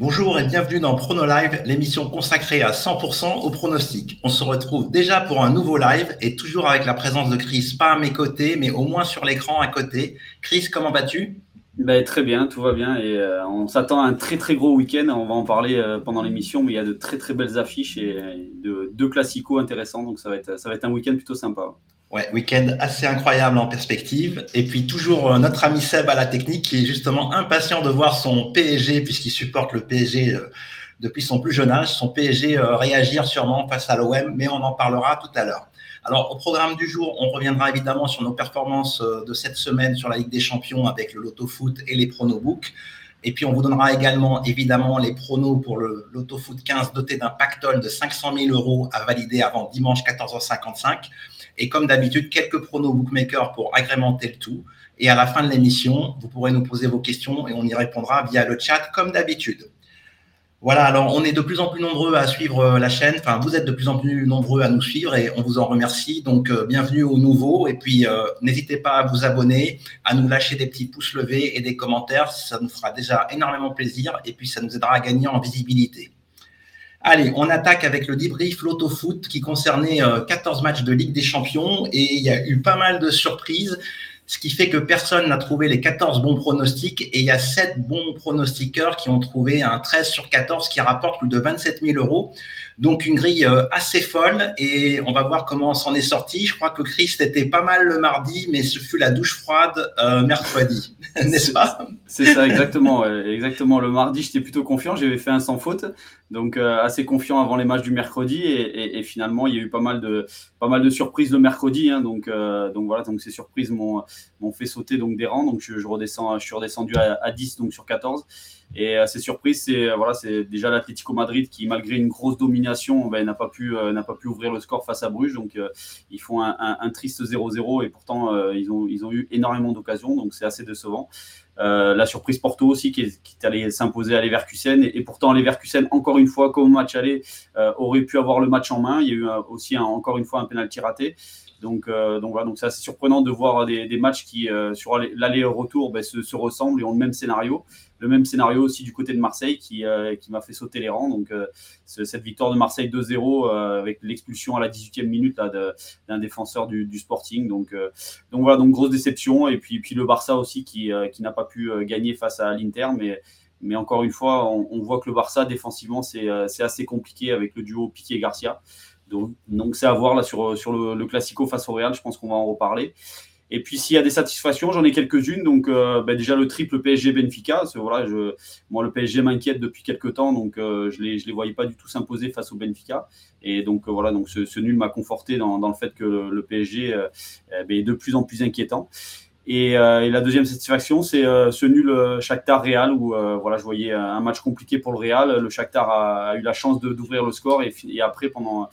Bonjour et bienvenue dans Prono Live, l'émission consacrée à 100% au pronostic. On se retrouve déjà pour un nouveau live et toujours avec la présence de Chris, pas à mes côtés, mais au moins sur l'écran à côté. Chris, comment vas-tu? Ben, Très bien, tout va bien et euh, on s'attend à un très très gros week-end. On va en parler euh, pendant l'émission, mais il y a de très très belles affiches et de, deux classicos intéressants, donc ça va être, ça va être un week-end plutôt sympa. Ouais, week-end assez incroyable en perspective. Et puis toujours euh, notre ami Seb à la technique qui est justement impatient de voir son PSG, puisqu'il supporte le PSG euh, depuis son plus jeune âge, son PSG euh, réagir sûrement face à l'OM, mais on en parlera tout à l'heure. Alors au programme du jour, on reviendra évidemment sur nos performances de cette semaine sur la Ligue des Champions avec le Loto Foot et les pronobooks. Et puis, on vous donnera également, évidemment, les pronos pour le Loto Foot 15 doté d'un pactole de 500 000 euros à valider avant dimanche 14h55. Et comme d'habitude, quelques pronos bookmakers pour agrémenter le tout. Et à la fin de l'émission, vous pourrez nous poser vos questions et on y répondra via le chat comme d'habitude. Voilà, alors on est de plus en plus nombreux à suivre euh, la chaîne. Enfin, vous êtes de plus en plus nombreux à nous suivre et on vous en remercie. Donc, euh, bienvenue aux nouveaux. Et puis, euh, n'hésitez pas à vous abonner, à nous lâcher des petits pouces levés et des commentaires. Ça nous fera déjà énormément plaisir et puis ça nous aidera à gagner en visibilité. Allez, on attaque avec le débrief Loto Foot qui concernait 14 matchs de Ligue des Champions et il y a eu pas mal de surprises ce qui fait que personne n'a trouvé les 14 bons pronostics et il y a 7 bons pronostiqueurs qui ont trouvé un 13 sur 14 qui rapporte plus de 27 000 euros. Donc une grille euh, assez folle et on va voir comment on s'en est sorti. Je crois que Chris était pas mal le mardi, mais ce fut la douche froide euh, mercredi, n'est-ce pas? C'est ça, exactement. exactement. Le mardi, j'étais plutôt confiant, j'avais fait un sans faute, donc euh, assez confiant avant les matchs du mercredi et, finalement il y a eu pas mal de pas mal de surprises le mercredi. Hein. donc donc voilà, donc ces surprises m'ont fait sauter donc des rangs. Donc je, redescends, je suis redescendu à, à 10 donc sur 14. Et assez euh, surprise, c'est euh, voilà, déjà l'Atlético Madrid qui, malgré une grosse domination, ben, n'a pas pu euh, pas pu ouvrir le score face à Bruges. Donc ils font un, triste 0-0 et pourtant ils ont ils ont eu énormément d'occasions. Donc c'est assez décevant. la surprise Porto aussi qui est, qui s'imposer à Leverkusen et, et, pourtant Leverkusen encore une fois comme match aller aurait pu avoir le match en main. Il y a eu aussi encore une fois un penalty raté. Donc, donc voilà, donc c'est assez surprenant de voir des, matchs qui, sur l'aller-retour, ben, se, ressemblent et ont le même scénario le même scénario aussi du côté de Marseille qui, euh, qui m'a fait sauter les rangs. Donc, euh, cette victoire de Marseille 2-0 euh, avec l'expulsion à la 18e minute d'un défenseur du, Sporting. Donc, donc voilà, donc grosse déception. Et puis, puis le Barça aussi qui, qui n'a pas pu gagner face à l'Inter. Mais, mais encore une fois, on, voit que le Barça défensivement, c'est assez compliqué avec le duo Piqué-Garcia. Donc, donc c'est à voir là sur, sur le, le Classico face au Real. Je pense qu'on va en reparler. Et puis s'il y a des satisfactions, j'en ai quelques-unes. Donc euh, ben, déjà le triple PSG Benfica. Voilà, je, moi le PSG m'inquiète depuis quelques temps, donc euh, je les je les voyais pas du tout s'imposer face au Benfica. Et donc euh, voilà, donc ce, nul m'a conforté dans, dans, le fait que le, PSG ben, est de plus en plus inquiétant. Et, la deuxième satisfaction, c'est ce nul Shakhtar Real où voilà, je voyais un match compliqué pour le Real. Le Shakhtar a, eu la chance d'ouvrir le score et, après pendant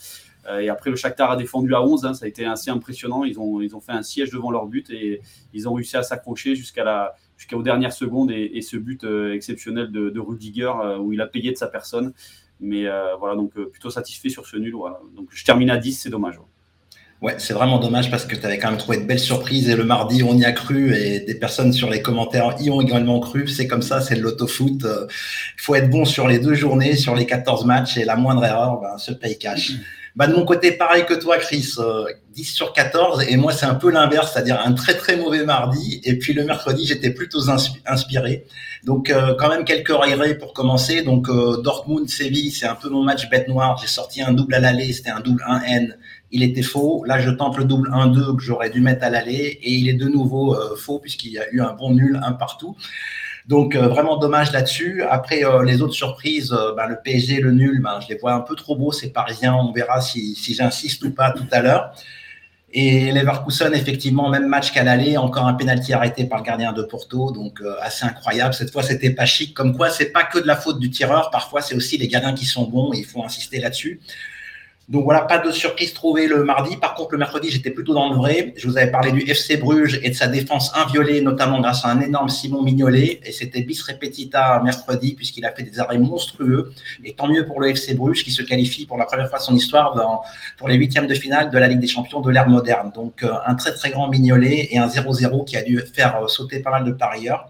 et après, le Shakhtar a défendu à 11. Hein, ça a été assez impressionnant. Ils ont, ils ont fait un siège devant leur but et ils ont réussi à s'accrocher jusqu'à la, jusqu'aux dernières secondes. Et, ce but euh, exceptionnel de, de Rudiger, euh, où il a payé de sa personne. Mais voilà, donc plutôt satisfait sur ce nul. Donc je termine à 10, c'est dommage. Ouais, c'est vraiment dommage parce que tu avais quand même trouvé de belles surprises et le mardi, on y a cru et des personnes sur les commentaires y ont également cru. C'est comme ça, c'est le l'autofoot. Il faut être bon sur les deux journées, sur les 14 matchs et la moindre erreur ben, se paye cash. Bah, de mon côté, pareil que toi, Chris, 10 euh, sur 14. Et moi, c'est un peu l'inverse, c'est-à-dire un très très mauvais mardi. Et puis le mercredi, j'étais plutôt inspiré. Donc euh, quand même quelques regrets pour commencer. Donc euh, Dortmund, Séville, c'est un peu mon match bête noire. J'ai sorti un double à l'aller, c'était un double 1N. Il était faux. Là, je tente le double 1-2 que j'aurais dû mettre à l'aller. Et il est de nouveau faux puisqu'il y a eu un bon nul, un partout. Donc euh, vraiment dommage là-dessus. Après euh, les autres surprises, euh, ben, le PSG, le nul, ben, je les vois un peu trop beaux, c'est parisien. On verra si, si j'insiste ou pas tout à l'heure. Et Leverkusen, effectivement, même match qu'à l'aller, encore un penalty arrêté par le gardien de Porto, donc assez incroyable. Cette fois, c'était pas chic. Comme quoi, c'est pas que de la faute du tireur. Parfois, c'est aussi les gardiens qui sont bons. Et il faut insister là-dessus. Donc voilà, pas de surprise trouvée le mardi. Par contre, le mercredi, j'étais plutôt dans le vrai. Je vous avais parlé du FC Bruges et de sa défense inviolée, notamment grâce à un énorme Simon Mignolet. Et c'était bis repetita mercredi, puisqu'il a fait des arrêts monstrueux. Et tant mieux pour le FC Bruges, qui se qualifie pour la première fois de son histoire dans, pour les huitièmes de finale de la Ligue des Champions de l'ère moderne. Donc euh, un très très grand Mignolet et un 0-0 qui a dû faire sauter pas mal de parieurs.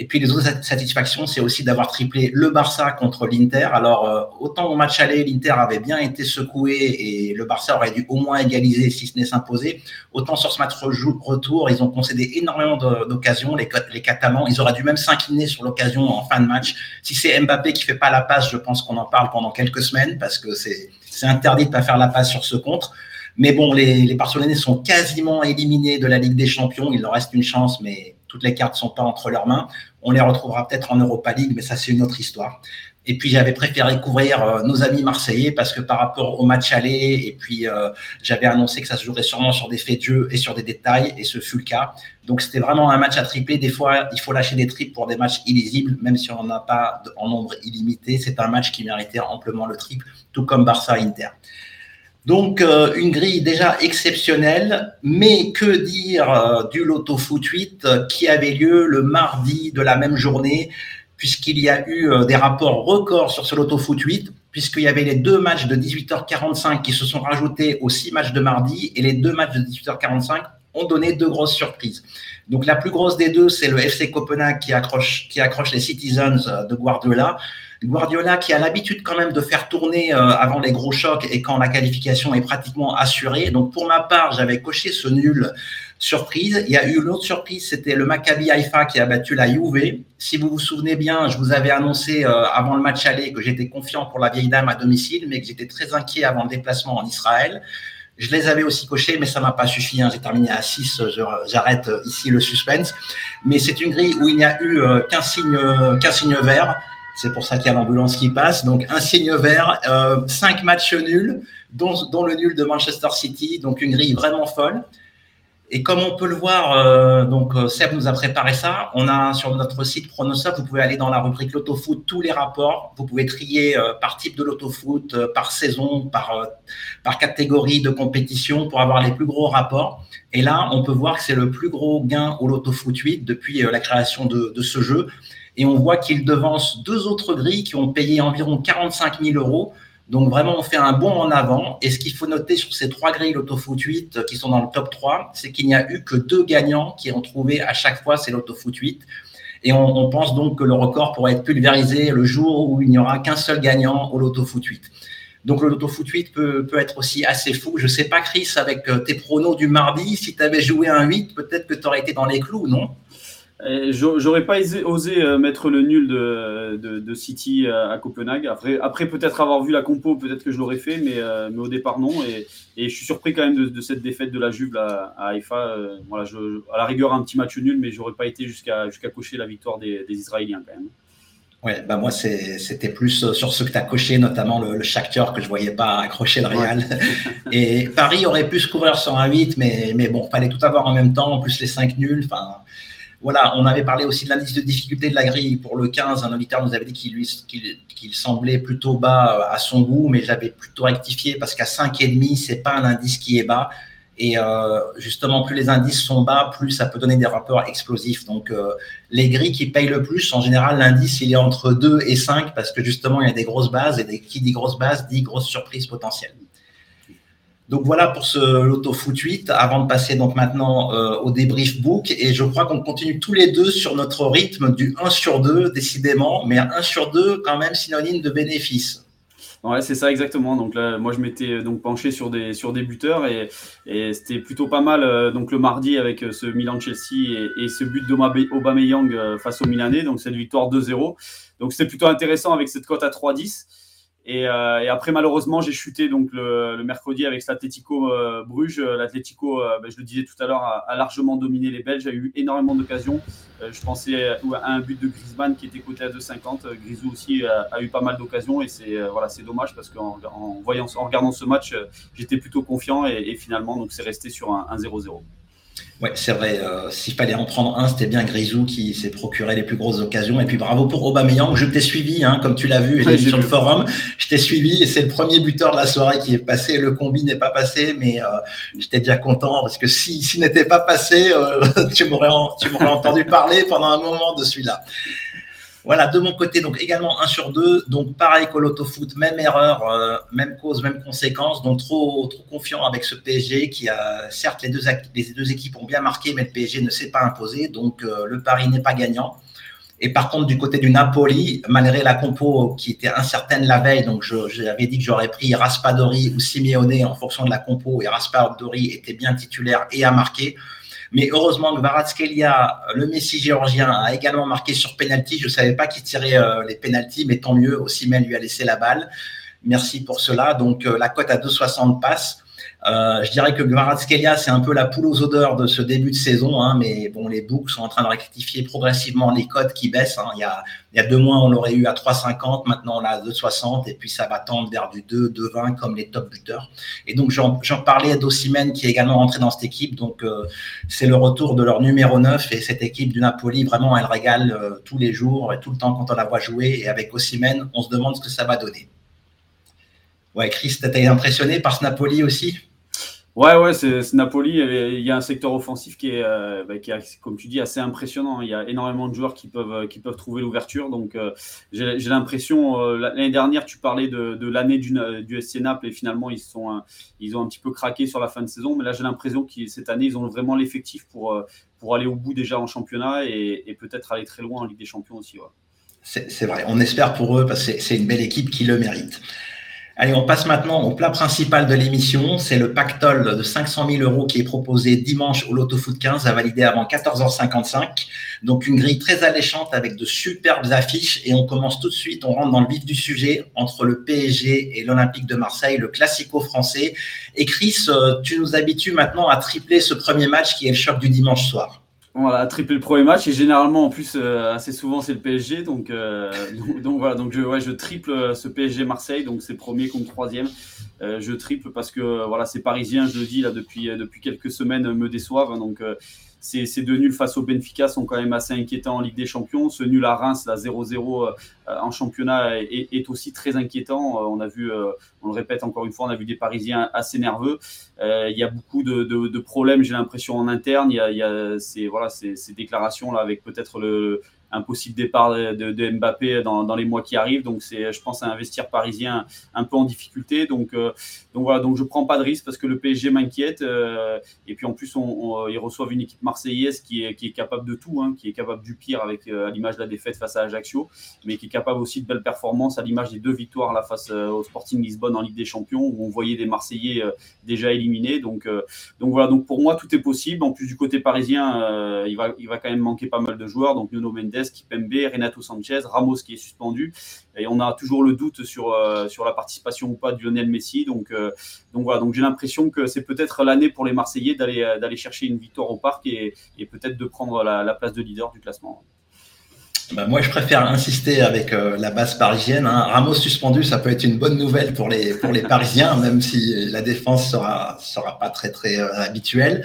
Et puis les autres satisfactions, c'est aussi d'avoir triplé le Barça contre l'Inter. Alors euh, autant au match aller, l'Inter avait bien été secoué et le Barça aurait dû au moins égaliser si ce n'est s'imposer. Autant sur ce match retour, ils ont concédé énormément d'occasions. Les, Catalans, ils auraient dû même s'incliner sur l'occasion en fin de match. Si c'est Mbappé qui fait pas la passe, je pense qu'on en parle pendant quelques semaines parce que c'est interdit de pas faire la passe sur ce contre. Mais bon, les, les Barcelonais sont quasiment éliminés de la Ligue des Champions. Il leur reste une chance, mais toutes les cartes sont pas entre leurs mains. On les retrouvera peut-être en Europa League, mais ça, c'est une autre histoire. Et puis, j'avais préféré couvrir euh, nos amis marseillais parce que par rapport au match aller, et puis euh, j'avais annoncé que ça se jouerait sûrement sur des faits de jeu et sur des détails, et ce fut le cas. Donc, c'était vraiment un match à tripler. Des fois, il faut lâcher des triples pour des matchs illisibles, même si on n'en a pas en nombre illimité. C'est un match qui méritait amplement le triple, tout comme Barça-Inter. Donc, euh, une grille déjà exceptionnelle, mais que dire euh, du Loto Foot 8 euh, qui avait lieu le mardi de la même journée, puisqu'il y a eu des rapports records sur ce Loto Foot 8, puisqu'il y avait les deux matchs de 18h45 qui se sont rajoutés aux six matchs de mardi, et les deux matchs de 18h45 ont donné deux grosses surprises. Donc, la plus grosse des deux, c'est le FC Copenhague qui accroche, les Citizens de Guardiola Guardiola qui a l'habitude quand même de faire tourner euh, avant les gros chocs et quand la qualification est pratiquement assurée. Donc pour ma part, j'avais coché ce nul surprise. Il y a eu l'autre surprise, c'était le Maccabi Haïfa qui a battu la Juve. Si vous vous souvenez bien, je vous avais annoncé euh, avant le match aller que j'étais confiant pour la vieille dame à domicile, mais que j'étais très inquiet avant le déplacement en Israël. Je les avais aussi cochés, mais ça m'a pas suffi. Hein. J'ai terminé à 6. J'arrête ici le suspense. Mais c'est une grille où il n'y a eu euh, qu'un signe, qu'un signe vert. C'est pour ça qu'il y a l'ambulance qui passe. Donc, un signe vert, euh, cinq matchs nuls, dont, le nul de Manchester City. Donc, une grille vraiment folle. Et comme on peut le voir, euh, donc euh, Seb nous a préparé ça. On a sur notre site Pronosop, vous pouvez aller dans la rubrique Lotofoot tous les rapports. Vous pouvez trier par type de Lotofoot, par saison, par, par catégorie de compétition pour avoir les plus gros rapports. Et là, on peut voir que c'est le plus gros gain au Lotofoot 8 depuis la création de, de ce jeu et on voit qu'il devance deux autres grilles qui ont payé environ 45 000 euros. Donc vraiment, on fait un bond en avant. Et ce qu'il faut noter sur ces trois grilles l'autofoot 8 qui sont dans le top 3, c'est qu'il n'y a eu que deux gagnants qui ont trouvé à chaque fois c'est l'autofoot 8. Et on, pense donc que le record pourrait être pulvérisé le jour où il n'y aura qu'un seul gagnant au l'autofoot 8. Donc le l'autofoot 8 peut, peut être aussi assez fou. Je sais pas, Chris, avec euh, tes pronos du mardi, si tu avais joué un 8, peut-être que tu aurais été dans les clous, non? J'aurais pas osé euh, mettre le nul de, de, City à Copenhague. Après, après peut-être avoir vu la compo, peut-être que je l'aurais fait, mais, euh, mais, au départ non. Et, et, je suis surpris quand même de, cette défaite de la Juve à, à Haïfa. Euh, voilà, je, à la rigueur, un petit match nul, mais j'aurais pas été jusqu'à jusqu'à cocher la victoire des, des, Israéliens quand même. Ouais, bah moi c'était plus sur ce que tu as coché, notamment le, le Shakhtar que je voyais pas accrocher le Real. Et Paris aurait pu se couvrir sur un 8, mais, mais bon, fallait tout avoir en même temps, en plus les 5 nuls. Enfin, voilà, on avait parlé aussi de l'indice de difficulté de la grille pour le 15. Un auditeur nous avait dit qu'il semblait plutôt bas euh, à son goût, mais j'avais plutôt rectifié parce qu'à 5,5, c'est pas un indice qui est bas. Et euh, justement, plus les indices sont bas, plus ça peut donner des rapports explosifs. Donc, euh, les grilles qui payent le plus, en général, l'indice, il est entre 2 et 5 parce que justement, il y a des grosses bases et qui dit grosse base dit grosse surprise potentielle. Donc voilà pour ce Loto Foot 8, avant de passer donc maintenant euh, au débrief book. Et je crois qu'on continue tous les deux sur notre rythme du 1 sur 2, décidément, mais 1 sur 2 quand même synonyme de bénéfice. Ouais, c'est ça exactement. Donc là, moi, je m'étais euh, donc penché sur des sur des buteurs et, c'était plutôt pas mal. Euh, donc le mardi avec ce Milan Chelsea et, et ce but d'Aubameyang face au Milanais, donc cette victoire 2-0. Donc c'était plutôt intéressant avec cette cote à 3-10. Euh, et, après, malheureusement, j'ai chuté donc le, mercredi avec l'Atlético euh, Bruges. L'Atlético, euh, ben, je le disais tout à l'heure, a, largement dominé les Belges, a eu énormément d'occasions. je pensais à un but de Griezmann qui était coté à 2,50. Grisou aussi a, eu pas mal d'occasions et c'est voilà, dommage parce qu'en voyant, en regardant ce match, j'étais plutôt confiant et, finalement donc c'est resté sur un 0-0. Ouais, c'est vrai. Euh, s'il fallait en prendre un, c'était bien Grisou qui s'est procuré les plus grosses occasions. Et puis bravo pour Aubameyang. Je t'ai suivi, hein, comme tu l'as vu, sur le forum. Je t'ai suivi et c'est le premier buteur de la soirée qui est passé. Le combi n'est pas passé, mais euh, j'étais déjà content parce que si s'il n'était pas passé, euh, tu m'aurais entendu parler pendant un moment de celui-là. Voilà, de mon côté, donc également 1 sur 2. Donc pareil qu'au Loto Foot, même erreur, euh, même cause, même conséquence. Donc trop, trop confiant avec ce PSG qui a, certes, les deux, les deux équipes ont bien marqué, mais le PSG ne s'est pas imposé. Donc euh, le pari n'est pas gagnant. Et par contre, du côté du Napoli, malgré la compo qui était incertaine la veille, donc j'avais dit que j'aurais pris Raspadori ou Simeone en fonction de la compo, et Raspadori était bien titulaire et a marqué. Mais heureusement que Varatskelia, le Messi géorgien, a également marqué sur penalty. Je ne savais pas qu'il tirait euh, les penalties, mais tant mieux. Osimhen lui a laissé la balle. Merci pour cela. Donc euh, la cote à 2,60 passe. Euh, je dirais que Gvaratskelia, c'est un peu la poule aux odeurs de ce début de saison, hein, mais bon, les books sont en train de rectifier progressivement les cotes qui baissent. Hein. Il, y a, deux mois, on l'aurait eu à 3,50, maintenant on l'a à 2,60, et puis ça va tendre vers du 2, 2,20 comme les top buteurs. Et donc j'en parlais d'Ossimène qui est également rentré dans cette équipe, donc euh, c'est le retour de leur numéro 9, et cette équipe du Napoli, vraiment, elle régale euh, tous les jours et tout le temps quand on la voit jouer, et avec Ossimène, on se demande ce que ça va donner. Ouais, Chris, t'as été impressionné par ce Napoli aussi? Ouais, ouais, c'est Napoli. Il y a un secteur offensif qui est, euh, bah, qui est, comme tu dis, assez impressionnant. Il y a énormément de joueurs qui peuvent, qui peuvent trouver l'ouverture. Donc, euh, j'ai l'impression, euh, l'année dernière, tu parlais de, de l'année du, du SC Naples et finalement, ils, sont, ils ont un petit peu craqué sur la fin de saison. Mais là, j'ai l'impression que cette année, ils ont vraiment l'effectif pour, pour aller au bout déjà en championnat et, et peut-être aller très loin en Ligue des Champions aussi. Ouais. C'est vrai. On espère pour eux parce que c'est une belle équipe qui le mérite. Allez, on passe maintenant au plat principal de l'émission. C'est le pactole de 500 000 euros qui est proposé dimanche au Loto Foot 15 à valider avant 14h55. Donc, une grille très alléchante avec de superbes affiches. Et on commence tout de suite, on rentre dans le vif du sujet entre le PSG et l'Olympique de Marseille, le classico français. Et Chris, euh, tu nous habitues maintenant à tripler ce premier match qui est le choc du dimanche soir. Voilà, triplé le premier match et généralement en plus euh, assez souvent c'est le PSG donc, euh, donc, voilà donc je ouais, je triple ce PSG Marseille donc c'est premier contre troisième. Euh, je triple parce que voilà ces Parisiens je le dis là depuis depuis quelques semaines me déçoivent hein, donc ces, deux nuls face au Benfica sont quand même assez inquiétants en Ligue des Champions. Ce nul à Reims, la 0-0 euh, en championnat, est, aussi très inquiétant. Euh, on a vu, euh, on le répète encore une fois, on a vu des Parisiens assez nerveux. il y a beaucoup de, problèmes, j'ai l'impression, en interne. Il y a, ces, voilà, ces, déclarations là avec peut-être le, un possible départ de, Mbappé dans, dans, les mois qui arrivent. Donc, c'est, je pense, un vestiaire parisien un peu en difficulté. Donc, euh, donc voilà, donc je prends pas de risque parce que le PSG m'inquiète. Euh, et puis en plus, on, ils reçoivent une équipe marseillaise qui est, qui est capable de tout, hein, qui est capable du pire avec euh, à l'image de la défaite face à Ajaccio, mais qui est capable aussi de belles performances à l'image des deux victoires là face au Sporting Lisbonne en Ligue des Champions où on voyait des Marseillais déjà éliminés. Donc, donc voilà, donc pour moi tout est possible. En plus du côté parisien, il va, il va quand même manquer pas mal de joueurs. Donc Nuno Mendes Kipembe, Renato Sanchez, Ramos qui est suspendu. Et on a toujours le doute sur, euh, sur la participation ou pas de Lionel Messi. Donc, euh, donc voilà, donc j'ai l'impression que c'est peut-être l'année pour les Marseillais d'aller, euh, d'aller chercher une victoire au parc et, peut-être de prendre la place de leader du classement. Bah, moi, je préfère insister avec euh, la base parisienne. Hein. Suspendu, ça peut être une bonne nouvelle pour les pour les Parisiens, même si la défense sera sera pas très très euh, habituelle.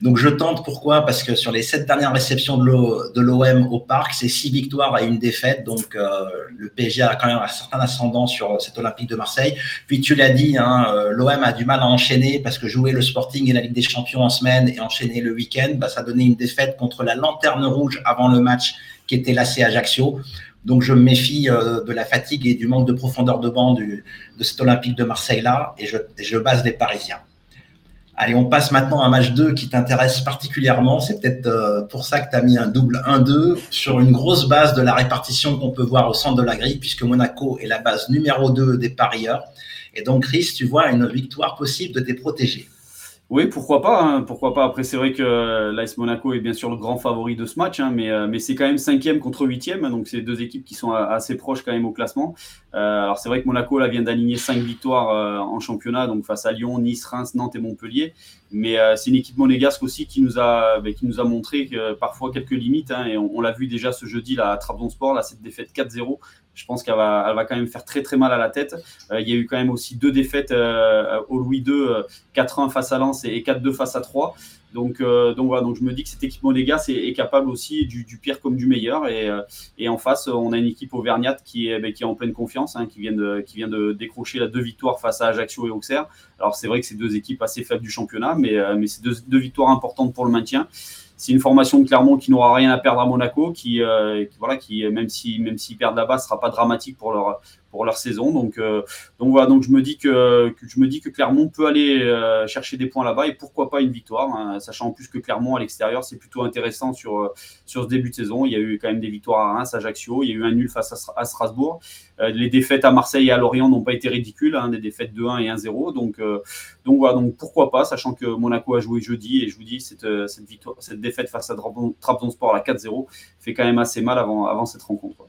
Donc, je tente. Pourquoi? Parce que sur les sept dernières réceptions de l'OM au parc, c'est six victoires et une défaite. Donc, euh, le PSG a quand même un certain ascendant sur cet Olympique de Marseille. Puis, tu l'as dit, hein, l'OM a du mal à enchaîner parce que jouer le Sporting et la Ligue des Champions en semaine et enchaîner le week-end, bah, ça donnait une défaite contre la Lanterne Rouge avant le match qui était lassé à Ajaccio. Donc je me méfie euh, de la fatigue et du manque de profondeur de banc de cet Olympique de Marseille-là et je, base les Parisiens. Allez, on passe maintenant à match 2 qui t'intéresse particulièrement. C'est peut-être euh, pour ça que tu as mis un double 1-2 sur une grosse base de la répartition qu'on peut voir au centre de la grille puisque Monaco est la base numéro 2 des parieurs. Et donc, Chris, tu vois une victoire possible de tes protégés. Oui, pourquoi pas. Hein, pourquoi pas. Après, c'est vrai que euh, l'AS Monaco est bien sûr le grand favori de ce match, hein, mais, euh, mais c'est quand même cinquième contre huitième. Donc, c'est deux équipes qui sont assez proches quand même au classement. Euh, alors, c'est vrai que Monaco là, vient d'aligner cinq victoires en championnat, donc face à Lyon, Nice, Reims, Nantes et Montpellier. Mais c'est une équipe monégasque aussi qui nous a, montré parfois quelques limites. Hein, et on, l'a vu déjà ce jeudi là, à Trabzonspor, là, cette défaite 4-0 je pense qu'elle va, elle va quand même faire très très mal à la tête. Euh, il y a eu quand même aussi deux défaites euh, au Louis II, 4-1 euh, face à Lens et 4-2 face à 3. Donc, donc voilà, donc je me dis que cette équipe monégasque est, est capable aussi du, pire comme du meilleur. Et, et, en face, on a une équipe auvergnate qui est, ben, qui est en pleine confiance, hein, qui, vient de, qui vient de décrocher la deux victoires face à Ajaccio et Auxerre. Alors c'est vrai que c'est deux équipes assez faibles du championnat, mais, mais c'est deux victoires importantes pour le maintien c'est une formation Clermont qui n'aura rien à perdre à Monaco, qui, euh, voilà, qui même si même s'ils perdent là-bas, ce sera pas dramatique pour leur pour leur saison. Donc, donc voilà, donc je me dis que, je me dis que Clermont peut aller chercher des points là-bas et pourquoi pas une victoire, hein, sachant en plus que Clermont à l'extérieur c'est plutôt intéressant sur sur ce début de saison. Il y a eu quand même des victoires à Reims, à Ajaccio, il y a eu un nul face à, Strasbourg. les défaites à Marseille et à Lorient n'ont pas été ridicules, hein, des défaites de 1 et 1-0. Donc donc voilà, donc pourquoi pas, sachant que Monaco a joué jeudi et je vous dis cette, cette victoire, cette défaite face à Trabzonspor à 4-0 fait quand même assez mal avant avant cette rencontre.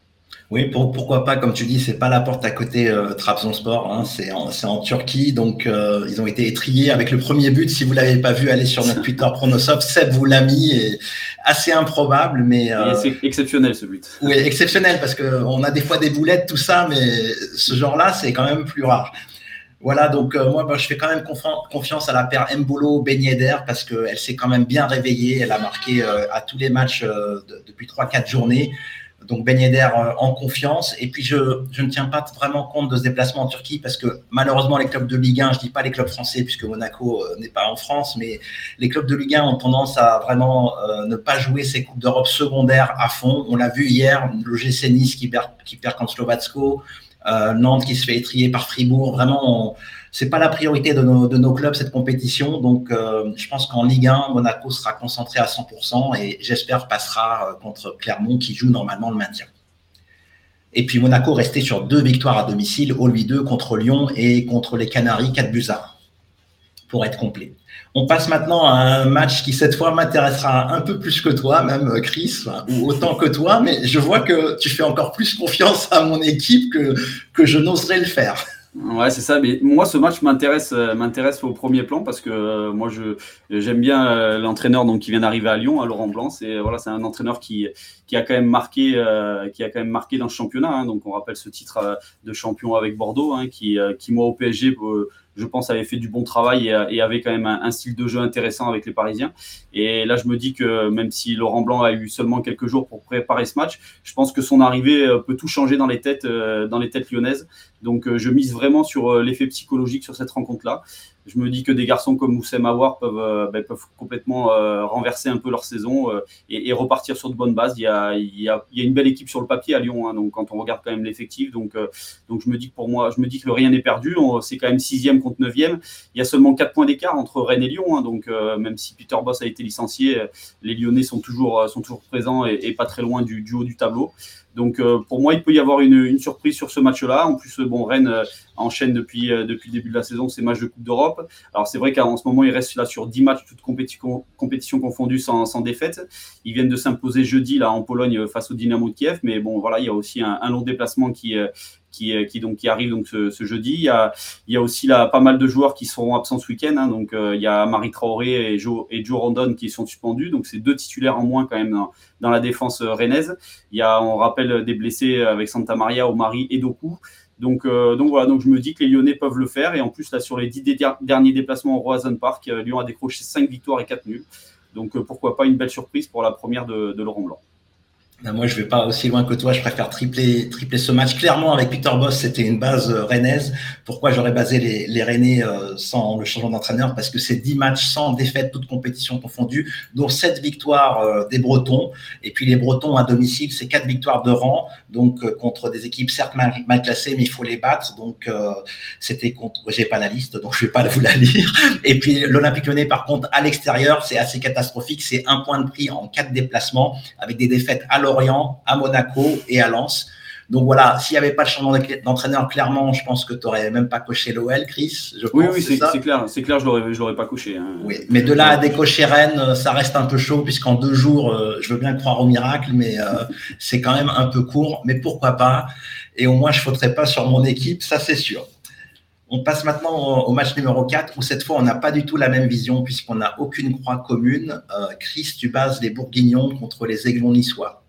Oui, pourquoi pas, comme tu dis, c'est pas la porte à côté euh, Trabzonspor, hein, c'est en, en, Turquie, donc euh, ils ont été étriés avec le premier but. Si vous l'avez pas vu, allez sur notre Twitter Pronosop, Seb vous l'a mis, et assez improbable, mais euh, c'est exceptionnel ce but. Oui, exceptionnel parce que on a des fois des boulettes, tout ça, mais ce genre-là, c'est quand même plus rare. Voilà, donc euh, moi, bah, je fais quand même confiance à la paire Mbolo Ben parce qu'elle s'est quand même bien réveillée. Elle a marqué euh, à tous les matchs depuis 3-4 journées donc Ben Yedder euh, en confiance. Et puis je, ne tiens pas vraiment compte de ce déplacement en Turquie parce que malheureusement les clubs de Ligue 1, je dis pas les clubs français puisque Monaco euh, n'est pas en France, mais les clubs de Ligue 1 ont tendance à vraiment euh, ne pas jouer ces coupes d'Europe secondaires à fond. On l'a vu hier, le GC Nice qui perd, qui perd contre Slovatsko, Nantes qui se fait étrier par Fribourg. Vraiment, on, c'est pas la priorité de nos, clubs cette compétition. Donc, euh, je pense qu'en Ligue 1, Monaco sera concentré à 100% et j'espère passera euh, contre Clermont qui joue normalement le maintien. Et puis Monaco restait sur deux victoires à domicile, au lui 2 contre Lyon et contre les Canaries 4 buts pour être complet. On passe maintenant à un match qui cette fois m'intéressera un peu plus que toi, même Chris, ou autant que toi, mais je vois que tu fais encore plus confiance à mon équipe que je n'oserais le faire. Ouais, c'est ça. Mais moi, ce match m'intéresse, euh, m'intéresse au premier plan parce que euh, moi, je j'aime bien euh, l'entraîneur donc qui vient d'arriver à Lyon, à Laurent Blanc. C'est voilà, c'est un entraîneur qui qui a quand même marqué, qui a quand même marqué dans le championnat. Hein. donc, on rappelle ce titre de champion avec Bordeaux, hein, qui qui moi au PSG je pense, avait fait du bon travail et, avait quand même un, style de jeu intéressant avec les Parisiens. Et là, je me dis que même si Laurent Blanc a eu seulement quelques jours pour préparer ce match, je pense que son arrivée euh, peut tout changer dans les têtes, euh, dans les têtes lyonnaises. Donc, euh, je mise vraiment sur l'effet psychologique sur cette rencontre-là je me dis que des garçons comme Moussem Aouar peuvent, euh, ben, peuvent complètement euh, renverser un peu leur saison euh, et, repartir sur de bonnes bases. Il y, a, il, y a, une belle équipe sur le papier à Lyon, hein, donc quand on regarde quand même l'effectif, donc, donc je me dis que pour moi, je me dis que rien n'est perdu. C'est quand même sixième contre neuvième. Il y a seulement quatre points d'écart entre Rennes et Lyon, hein, donc même si Peter Boss a été licencié, les Lyonnais sont toujours, sont toujours présents et, et pas très loin du, du haut du tableau. Donc euh, pour moi, il peut y avoir une, surprise sur ce match-là. En plus, bon, Rennes euh, enchaîne depuis, euh, depuis le début de la saison ses matchs de Coupe d'Europe. Alors c'est vrai qu'en ce moment, il reste là sur 10 matchs, toutes compétitions, compétitions confondues sans, sans, défaite. Ils viennent de s'imposer jeudi là en Pologne face au Dynamo de Kiev. Mais bon, voilà, il y a aussi un, un long déplacement qui, qui, qui, donc, qui arrive donc ce, jeudi. Il y, a, aussi pas mal de joueurs qui seront absents ce week-end. Hein. donc il y a Marie Traoré et Joe, et Joe Rondon qui sont suspendus. Donc c'est deux titulaires en moins quand même dans, la défense rennaise. Il y a, on rappelle, des blessés avec Santa Maria, Omari et Doku. Donc, euh, donc voilà, donc je me dis que les Lyonnais peuvent le faire. Et en plus, là, sur les dix derniers déplacements au Roison Park, euh, Lyon a décroché 5 victoires et 4 nuls. Donc euh, pourquoi pas une belle surprise pour la première de Laurent Blanc. Ben, moi, je vais pas aussi loin que toi. Je préfère tripler, tripler ce match. Clairement, avec Peter Boss, c'était une base euh, rennaise. Pourquoi j'aurais basé les, les Rennais euh, sans le changement d'entraîneur? Parce que c'est 10 matchs sans défaite, toutes compétitions confondues, dont 7 victoires euh, des Bretons. Et puis les Bretons à domicile, c'est 4 victoires de rang, donc contre des équipes certes mal, classées, mais il faut les battre. Donc c'était contre. J'ai pas la liste, donc je vais pas vous la lire. Et puis l'Olympique Lyonnais, par contre, à l'extérieur, c'est assez catastrophique. C'est un point de prix en 4 déplacements, avec des défaites à Lorient, à Monaco et à Lens. Donc voilà, s'il n'y avait pas le changement d'entraîneur, clairement, je pense que tu n'aurais même pas coché l'OL, Chris. oui, oui, c'est clair, c'est clair, je l'aurais, l'aurais pas coché. Hein. Oui, mais de là à décocher Rennes, ça reste un peu chaud puisqu'en deux jours, euh, je veux bien croire au miracle, mais euh, c'est quand même un peu court. Mais pourquoi pas? Et au moins, je ne faudrais pas sur mon équipe, ça c'est sûr. On passe maintenant au match numéro 4 où cette fois on n'a pas du tout la même vision puisqu'on n'a aucune croix commune. Euh, Chris, tu bases les Bourguignons contre les Aiglons niçois.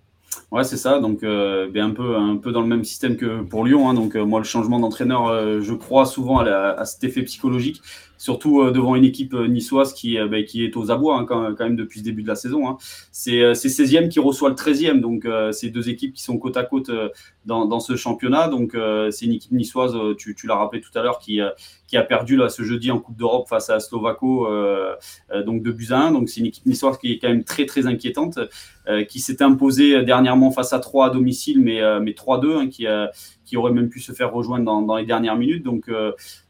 Ouais, c'est ça. Donc, euh, ben, un, peu, un peu dans le même système que pour Lyon. Hein. Donc, euh, moi, le changement d'entraîneur, euh, je crois souvent à, cet effet psychologique, surtout devant une équipe niçoise qui, ben, qui est aux abois hein, quand, même depuis le début de la saison. Hein. C'est 16e qui reçoit le 13e. Donc, c'est deux équipes qui sont côte à côte dans, dans ce championnat. Donc, c'est une équipe niçoise, tu, l'as rappelé tout à l'heure, qui, qui a perdu là, ce jeudi en Coupe d'Europe face à Slovako, donc de buts à 1. Donc, c'est une équipe niçoise qui est quand même très, très inquiétante. qui s'est imposé dernièrement face à 3 à domicile, mais, mais 3-2, hein, qui, qui aurait même pu se faire rejoindre dans, dans les dernières minutes. Donc,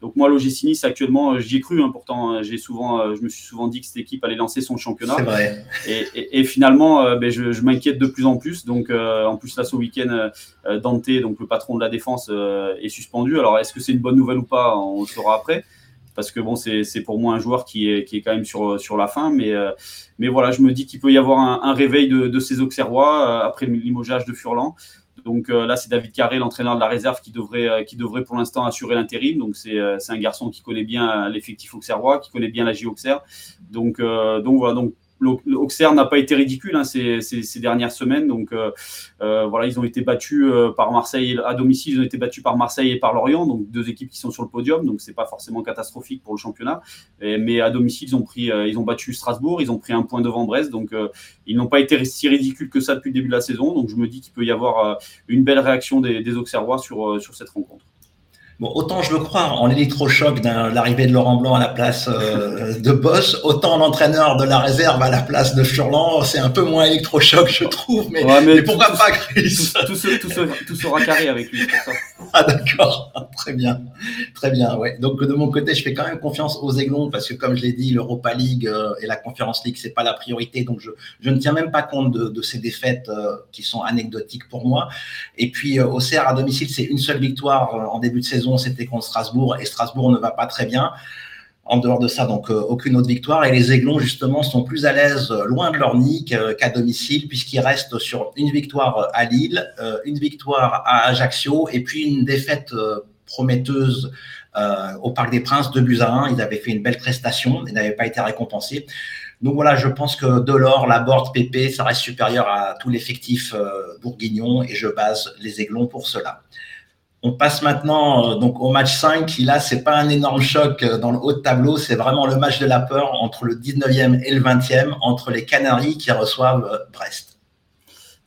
donc moi, l'OGC Nice, actuellement, j'y ai cru. Hein, pourtant, j'ai souvent, je me suis souvent dit que cette équipe allait lancer son championnat. Vrai. Et, et, finalement, ben, je, je m'inquiète de plus en plus. Donc, en plus, là, ce week-end, Dante, donc le patron de la défense, est suspendu. Alors, est-ce que c'est une bonne nouvelle ou pas On le saura après parce que bon, c'est pour moi un joueur qui est, qui est quand même sur, sur la fin. Mais, euh, mais voilà, je me dis qu'il peut y avoir un, réveil de, de, ces Auxerrois euh, après le limogeage de Furlan. Donc euh, là, c'est David Carré, l'entraîneur de la réserve, qui devrait, qui devrait pour l'instant assurer l'intérim. Donc c'est un garçon qui connaît bien l'effectif auxerrois, qui connaît bien la J Auxerre. Donc, donc voilà, donc Auxerre n'a pas été ridicule hein, ces, dernières semaines. Donc euh, euh, voilà, ils ont été battus euh, par Marseille à domicile, ils ont été battus par Marseille et par Lorient, donc deux équipes qui sont sur le podium. Donc c'est pas forcément catastrophique pour le championnat. mais à domicile, ils ont pris, ils ont battu Strasbourg, ils ont pris un point devant Brest. Donc ils n'ont pas été si ridicules que ça depuis le début de la saison. Donc je me dis qu'il peut y avoir une belle réaction des, Auxerrois sur cette rencontre. Bon, autant je veux croire en l'électrochoc de l'arrivée de Laurent Blanc à la place euh, de Boss, autant l'entraîneur de la réserve à la place de Furlan, c'est un peu moins électrochoc, je trouve. Mais, mais, pourquoi pas, Chris tout, tout, sera carré avec lui. Pour ça. Ah d'accord, très bien, très bien. Ouais. Donc de mon côté, je fais quand même confiance aux Aiglons parce que comme je l'ai dit, l'Europa League euh, et la Conference League, c'est pas la priorité. Donc je, je, ne tiens même pas compte de, de ces défaites euh, qui sont anecdotiques pour moi. Et puis au CR à domicile, c'est une seule victoire en début de saison c'était contre Strasbourg et Strasbourg ne va pas très bien. En dehors de ça, donc euh, aucune autre victoire. Et les Aiglons, justement, sont plus à l'aise euh, loin de leur nid qu'à domicile, puisqu'ils restent sur une victoire à Lille, euh, une victoire à Ajaccio, et puis une défaite prometteuse au Parc des Princes, de buts à 1. Ils avaient fait une belle prestation, ils n'avaient pas été récompensés. Donc voilà, je pense que Delors, Laborde, Pépé, ça reste supérieur à tout l'effectif bourguignon, et je base les Aiglons pour cela. On passe maintenant euh, donc au match 5, qui là, c'est pas un énorme choc euh, dans le haut de tableau, c'est vraiment le match de la peur entre le 19e et le 20e, entre les Canaries qui reçoivent euh, Brest.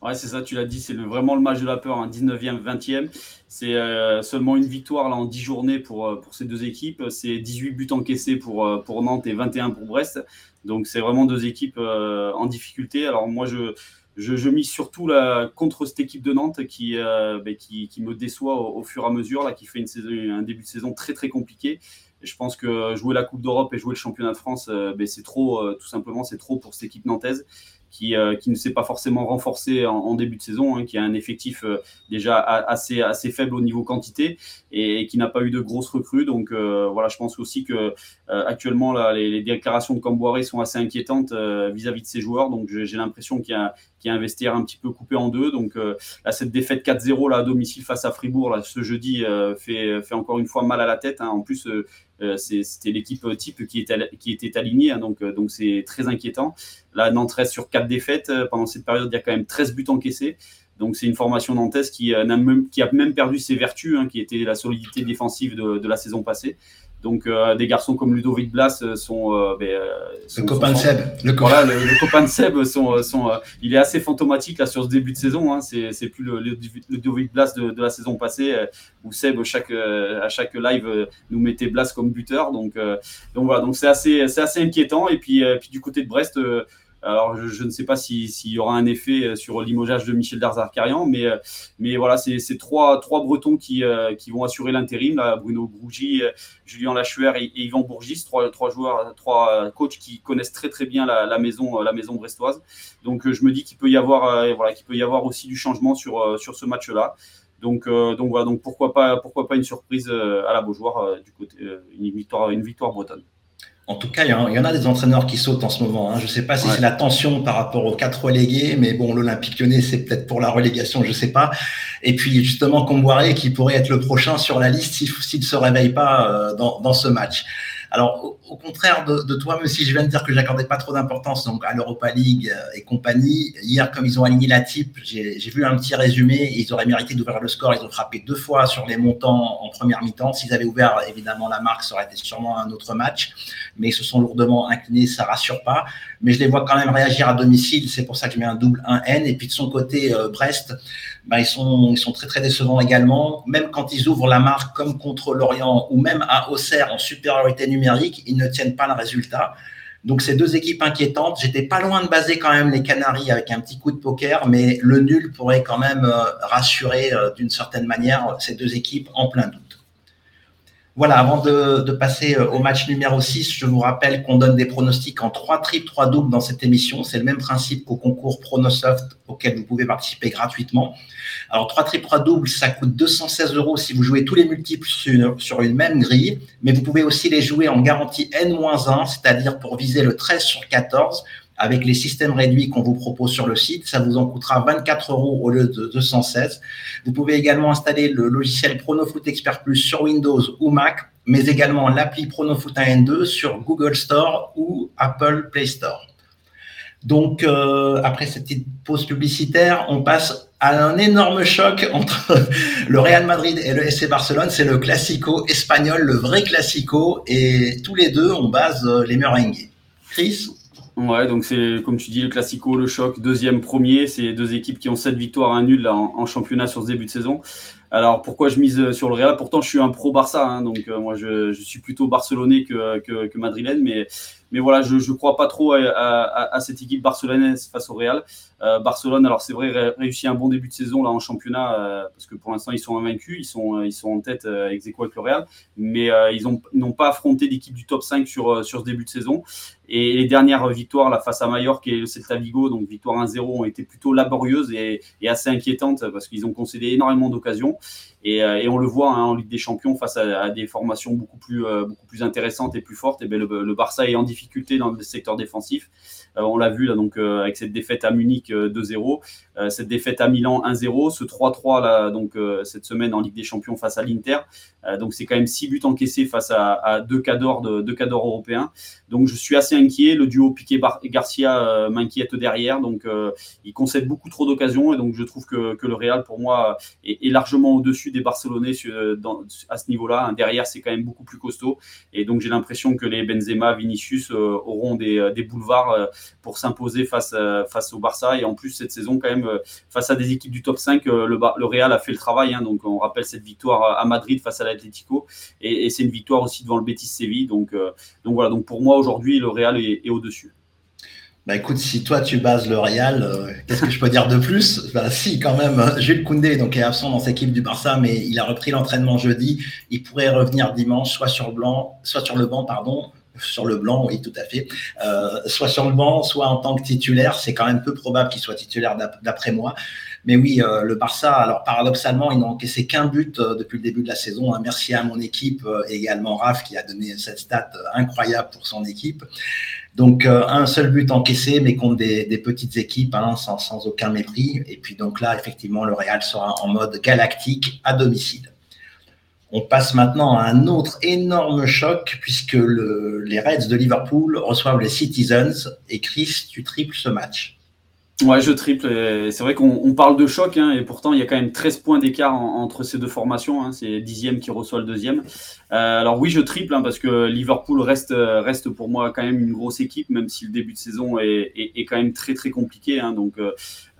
Ouais, c'est ça, tu l'as dit, c'est vraiment le match de la peur, un 19e, 20e. C'est seulement une victoire là, en 10 journées pour, pour ces deux équipes. C'est 18 buts encaissés pour, pour Nantes et 21 pour Brest. Donc c'est vraiment deux équipes en difficulté. Alors moi, je, je, mise surtout contre cette équipe de Nantes qui, euh, ben, me déçoit au, fur et à mesure, là, qui fait un début de saison très très compliqué. Je pense que jouer la Coupe d'Europe et jouer le championnat de France, euh, ben, c'est trop, euh, tout simplement, c'est trop pour cette équipe nantaise qui, ne s'est pas forcément renforcé en, début de saison, hein, qui a un effectif déjà assez, assez faible au niveau quantité et, qui n'a pas eu de grosses recrues. Donc voilà, je pense aussi que actuellement là, les, déclarations de Camboiré sont assez inquiétantes vis-à-vis de ses joueurs. Donc j'ai l'impression qu'il y a qui a un vestiaire un petit peu coupé en deux. Donc là, cette défaite 4-0 là à domicile face à Fribourg là, ce jeudi fait, fait encore une fois mal à la tête. Hein. En plus, c'était l'équipe type qui était, qui était alignée, hein. donc donc c'est très inquiétant. Là, Nantes reste sur quatre défaites. Euh, pendant cette période, il y a quand même 13 buts encaissés. Donc c'est une formation nantaise qui, euh, a même, qui a même perdu ses vertus, hein, qui était la solidité défensive de, la saison passée. Donc euh, des garçons comme Ludovic Blas sont, ben, le copain de Seb. Le, voilà, le, copain de Seb sont, sont il est assez fantomatique là sur ce début de saison. Hein. C'est plus le, Ludovic Blas de, la saison passée où Seb chaque à chaque live nous mettait Blas comme buteur. Donc donc voilà donc c'est assez c'est assez inquiétant. Et puis puis du côté de Brest alors, je, ne sais pas s'il y aura un effet euh, sur limogeage de Michel Darzakarian, mais, euh, mais voilà, c'est trois, trois Bretons qui, euh, qui vont assurer l'intérim. Bruno Grougy, Julien Lachuer et, Yvan Bourgis, trois, trois joueurs, trois coachs qui connaissent très très bien la, maison, la maison brestoise. Donc, je me dis qu'il peut y avoir, voilà, qu'il peut y avoir aussi du changement sur, sur ce match-là. Donc, donc voilà, donc pourquoi pas, pourquoi pas une surprise à la Beaujoire du côté, une victoire, une victoire bretonne. En tout cas, il y, en a des entraîneurs qui sautent en ce moment. Hein. Je ne sais pas si c'est la tension par rapport aux quatre relégués, mais bon, l'Olympique lyonnais, c'est peut-être pour la relégation, je ne sais pas. Et puis justement, Comboiré, qui pourrait être le prochain sur la liste s'il ne se réveille pas euh, dans, dans ce match. Alors, au, contraire de, toi, même si je viens de dire que j'accordais pas trop d'importance donc à l'Europa League euh, et compagnie, hier, comme ils ont aligné la type, j'ai vu un petit résumé. Ils auraient mérité d'ouvrir le score. Ils ont frappé deux fois sur les montants en première mi-temps. S'ils avaient ouvert, évidemment, la marque, ça aurait été sûrement un autre match. Mais ils se sont lourdement inclinés, ça rassure pas. Mais je les vois quand même réagir à domicile. C'est pour ça que je mets un double 1N. Et puis de son côté, euh, Brest, ils, sont, ils sont très très décevants également. Même quand ils ouvrent la marque comme contre l'Orient ou même à Auxerre en supériorité numérique, ils ne tiennent pas le résultat. Donc, ces deux équipes inquiétantes. J'étais pas loin de baser quand même les Canaries avec un petit coup de poker, mais le nul pourrait quand même euh, rassurer euh, d'une certaine manière ces deux équipes en plein doute. Voilà, avant de, passer euh, au match numéro 6, je vous rappelle qu'on donne des pronostics en 3 triples, 3 doubles dans cette émission. C'est le même principe qu'au concours Pronosoft auquel vous pouvez participer gratuitement. Alors, 3 triples, 3 doubles, ça coûte 216 euros si vous jouez tous les multiples sur sur une même grille, mais vous pouvez aussi les jouer en garantie N-1, c'est-à-dire pour viser le 13 sur 14 avec les systèmes réduits qu'on vous propose sur le site. Ça vous en coûtera 24 euros au lieu de 216. Vous pouvez également installer le logiciel PronoFoot Expert Plus sur Windows ou Mac, mais également l'appli PronoFoot 1 2 sur Google Store ou Apple Play Store. Donc, euh, après cette petite pause publicitaire, on passe à un énorme choc entre le Real Madrid et le SC Barcelone. C'est le classico espagnol, le vrai classico, et tous les deux, on base euh, les meringues. Chris Ouais, donc c'est comme tu dis le classico, le choc, deuxième, premier. C'est deux équipes qui ont sept victoires, un nul en, championnat sur ce début de saison. Alors pourquoi je mise sur le Real? Pourtant, je suis un pro Barça, hein, donc euh, moi je, suis plutôt barcelonais que, que, madrilène, mais mais voilà, je ne crois pas trop à, cette équipe barcelonaise face au Real. Euh, Barcelone, alors c'est vrai, réussit un bon début de saison là en championnat euh, parce que pour l'instant ils sont invaincus, ils sont, euh, ils sont en tête ex aequo avec le Real, mais ils n'ont pas affronté l'équipe du top 5 sur, sur ce début de saison. Et les dernières victoires là, face à Mallorca et le Celta Vigo, donc victoire 1-0, ont été plutôt laborieuses et, assez inquiétantes parce qu'ils ont concédé énormément d'occasions. Et, on le voit hein, en Ligue des Champions face à, des formations beaucoup plus, beaucoup plus intéressantes et plus fortes. Et bien le, le, Barça est en difficulté dans le secteur défensif. Euh, on l'a vu là donc avec cette défaite à Munich 2-0, cette défaite à Milan 1-0, ce 3-3 là donc cette semaine en Ligue des Champions face à l'Inter. donc c'est quand même six buts encaissés face à, à deux cadors européens. Donc je suis assez inquiet. Le duo Piqué-Garcia m'inquiète derrière. Donc il concède beaucoup trop d'occasions et donc je trouve que, le Real pour moi est, largement au-dessus des Barcelonais à ce niveau-là. Derrière, c'est quand même beaucoup plus costaud. Et donc, j'ai l'impression que les Benzema, Vinicius euh, auront des, euh, boulevards euh, pour s'imposer face, face au Barça. Et en plus, cette saison, quand même, face à des équipes du top 5, le, le Real a fait le travail. Hein. donc, on rappelle cette victoire à Madrid face à l'Atlético. Et, c'est une victoire aussi devant le Betis Séville. Donc, donc voilà. Donc, pour moi, aujourd'hui, le Real est, au-dessus. Bah écoute, si toi tu bases le Real, euh, qu'est-ce que je peux dire de plus? Bah, Si, quand même, Jules Koundé donc, est absent dans cette équipe du Barça, mais il a repris l'entraînement jeudi. Il pourrait revenir dimanche, soit sur, blanc, soit sur le banc, pardon, sur le blanc, oui, tout à fait. Euh, soit sur le banc, soit en tant que titulaire. C'est quand même peu probable qu'il soit titulaire d'après moi. Mais oui, euh, le Barça, alors paradoxalement, ils n'ont encaissé qu'un but depuis le début de la saison. Hein. Merci à mon équipe, également Raph, qui a donné cette stat incroyable pour son équipe. Donc, euh, un seul but encaissé, mais contre des, petites équipes, hein, sans, aucun mépris. Et puis, donc là, effectivement, le Real sera en mode galactique à domicile. On passe maintenant à un autre énorme choc, puisque le, les Reds de Liverpool reçoivent les Citizens. Et Chris, tu triples ce match. Ouais, je triple. C'est vrai qu'on parle de choc, hein, et pourtant il y a quand même 13 points d'écart entre ces deux formations. Hein, c'est dixième qui reçoit le deuxième. Euh, alors oui, je triple hein, parce que Liverpool reste, reste pour moi quand même une grosse équipe, même si le début de saison est, est, est quand même très très compliqué. Hein, donc euh,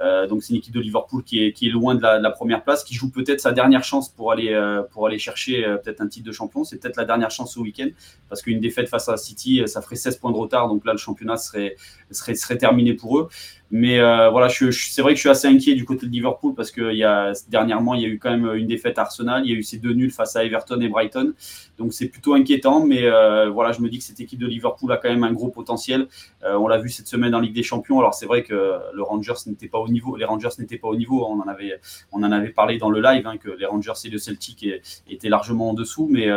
euh, donc c'est une équipe de Liverpool qui est, qui est loin de la, de la première place, qui joue peut-être sa dernière chance pour aller, euh, pour aller chercher euh, peut-être un titre de champion. C'est peut-être la dernière chance ce week-end, parce qu'une défaite face à City, ça ferait 16 points de retard, donc là le championnat serait, serait, serait terminé pour eux. Mais euh, voilà, c'est vrai que je suis assez inquiet du côté de Liverpool parce que y a, dernièrement, il y a eu quand même une défaite à Arsenal. Il y a eu ces deux nuls face à Everton et Brighton. Donc c'est plutôt inquiétant. Mais euh, voilà, je me dis que cette équipe de Liverpool a quand même un gros potentiel. Euh, on l'a vu cette semaine en Ligue des Champions. Alors c'est vrai que le Rangers n'était pas au niveau. Les Rangers n'étaient pas au niveau. On en avait, on en avait parlé dans le live hein, que les Rangers et le Celtic étaient largement en dessous. Mais,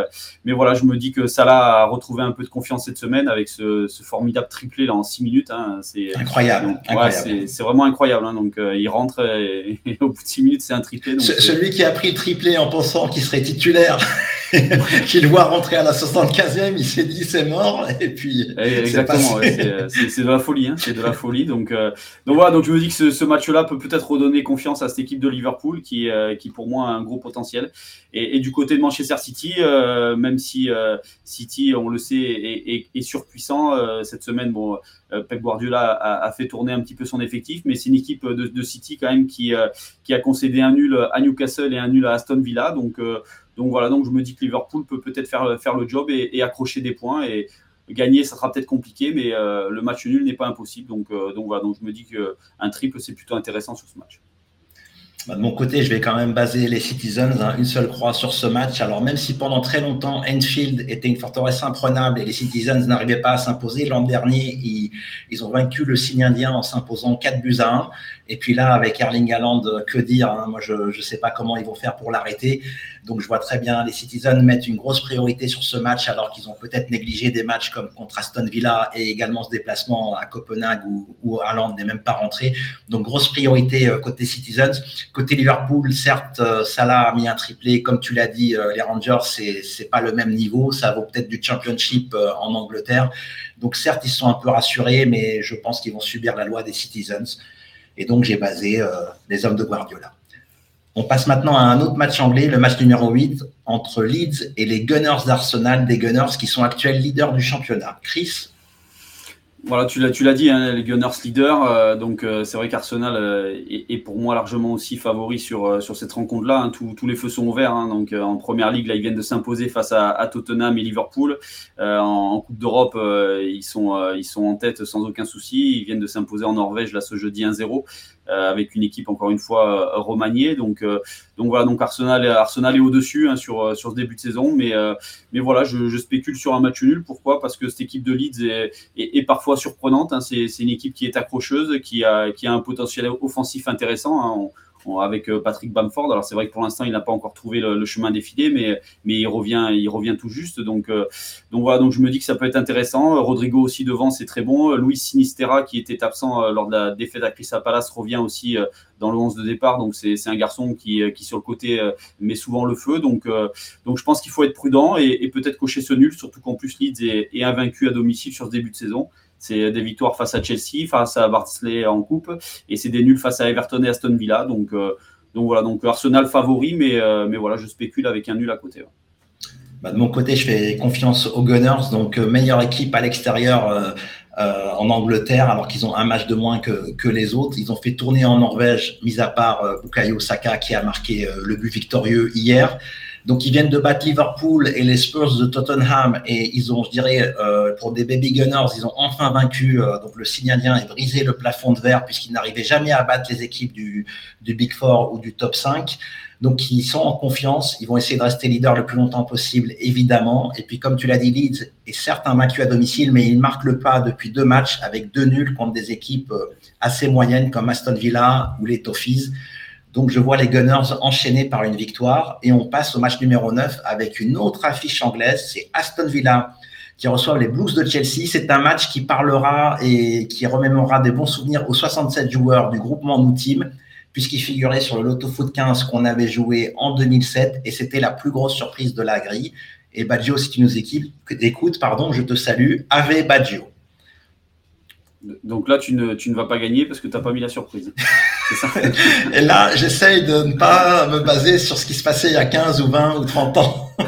mais voilà, je me dis que Salah a retrouvé un peu de confiance cette semaine avec ce, ce formidable triplé là en 6 minutes. Hein. C'est incroyable. incroyable c'est vraiment incroyable. Hein. Donc, euh, il rentre et, au bout de 6 minutes, c'est un triplé. celui qui a pris le triplé en pensant qu'il serait titulaire, qu'il voit rentrer à la 75e, il s'est dit c'est mort. Et puis, exactement, c'est de la folie. Hein. C'est de la folie. Donc, euh, donc voilà, donc je me dis que ce, match-là peut peut-être redonner confiance à cette équipe de Liverpool qui, euh, qui pour moi a un gros potentiel. Et, du côté de Manchester City, même si City, on le sait, est, est surpuissant cette semaine, bon euh, Pep Guardiola a, fait tourner un petit peu son effectif, mais c'est une équipe de, City quand même qui, euh, qui a concédé un nul à Newcastle et un nul à Aston Villa. Donc, euh, donc voilà, donc je me dis que Liverpool peut peut-être faire, faire le job et, accrocher des points. Et gagner, ça sera peut-être compliqué, mais le match nul n'est pas impossible. Donc, donc voilà, donc je me dis qu'un triple, c'est plutôt intéressant sur ce match. Bah, de mon côté, je vais quand même baser les Citizens, hein, une seule croix sur ce match. Alors même si pendant très longtemps, Enfield était une forteresse imprenable et les Citizens n'arrivaient pas à s'imposer, l'an dernier, ils, ils, ont vaincu le signe indien en s'imposant 4 buts à 1. Et puis là, avec Erling Haaland, que dire hein, Moi, je ne sais pas comment ils vont faire pour l'arrêter. Donc je vois très bien les Citizens mettre une grosse priorité sur ce match alors qu'ils ont peut-être négligé des matchs comme contre Aston Villa et également ce déplacement à Copenhague où, où Haaland n'est même pas rentré. Donc grosse priorité euh, côté Citizens. Côté Liverpool, certes, euh, Salah a mis un triplé. Comme tu l'as dit, euh, les Rangers, c'est c'est pas le même niveau. Ça vaut peut-être du Championship en Angleterre. Donc certes, ils sont un peu rassurés, mais je pense qu'ils vont subir la loi des Citizens. Et donc j'ai basé les hommes de Guardiola. On passe maintenant à un autre match anglais, le match numéro 8 entre Leeds et les Gunners d'Arsenal, des Gunners qui sont actuels leaders du championnat. Chris voilà, tu l'as, tu l'as dit, hein, les Gunners leaders. Euh, donc, euh, c'est vrai qu'Arsenal euh, est, pour moi largement aussi favori sur, sur cette rencontre-là. Hein. tous les feux sont ouverts. Hein. donc, en première ligue, là, ils viennent de s'imposer face à, Tottenham et Liverpool. En, Coupe d'Europe, ils, sont, ils sont en tête sans aucun souci. Ils viennent de s'imposer en Norvège là ce jeudi 1-0. Euh, avec une équipe encore une fois euh, remaniée. Donc, euh, donc voilà, donc Arsenal, Arsenal est au-dessus hein, sur, sur ce début de saison. Mais, mais voilà, je, je, spécule sur un match nul. Pourquoi? Parce que cette équipe de Leeds est, est, parfois surprenante. Hein. C'est une équipe qui est accrocheuse, qui a, qui a un potentiel offensif intéressant. Hein avec euh, Patrick Bamford. Alors c'est vrai que pour l'instant il n'a pas encore trouvé le, chemin défilé, mais il revient tout juste. Donc euh, donc voilà donc je me dis que ça peut être intéressant. Rodrigo aussi devant c'est très bon. Luis Sinistera qui était absent euh, lors de la défaite à Crystal Palace revient aussi dans le 11 de départ. Donc c'est un garçon qui sur le côté met souvent le feu. Donc je pense qu'il faut être prudent et, peut-être cocher ce nul, surtout qu'en plus Leeds est invaincu à domicile sur ce début de saison. C'est des victoires face à Chelsea, face à Barnsley en coupe, et c'est des nuls face à Everton et Aston Villa. Donc, euh, donc voilà, donc Arsenal favori, mais, euh, mais voilà, je spécule avec un nul à côté. Bah, de mon côté, je fais confiance aux Gunners, donc euh, meilleure équipe à l'extérieur en Angleterre, alors qu'ils ont un match de moins que, que, les autres. Ils ont fait tourner en Norvège, mis à part Bukayo Saka qui a marqué le but victorieux hier. Donc, ils viennent de battre Liverpool et les Spurs de Tottenham et ils ont, je dirais, euh, pour des baby gunners, ils ont enfin vaincu euh, donc le signalien et brisé le plafond de verre puisqu'ils n'arrivaient jamais à battre les équipes du, du Big Four ou du Top 5. Donc, ils sont en confiance. Ils vont essayer de rester leader le plus longtemps possible, évidemment. Et puis, comme tu l'as dit, Leeds est certes vaincu à domicile, mais ils marquent le pas depuis deux matchs avec deux nuls contre des équipes euh, assez moyennes comme Aston Villa ou les Toffees. Donc, je vois les Gunners enchaînés par une victoire et on passe au match numéro 9 avec une autre affiche anglaise. C'est Aston Villa qui reçoit les Blues de Chelsea. C'est un match qui parlera et qui remémorera des bons souvenirs aux 67 joueurs du groupement Nous Team puisqu'il figurait sur le Lotto Foot 15 qu'on avait joué en 2007 et c'était la plus grosse surprise de la grille. Et Baggio, si tu nous écoutes, pardon, je te salue. Ave Baggio. Donc là, tu ne, tu ne vas pas gagner parce que tu n'as pas mis la surprise. Ça. Et là, j'essaye de ne pas me baser sur ce qui se passait il y a 15 ou 20 ou 30 ans.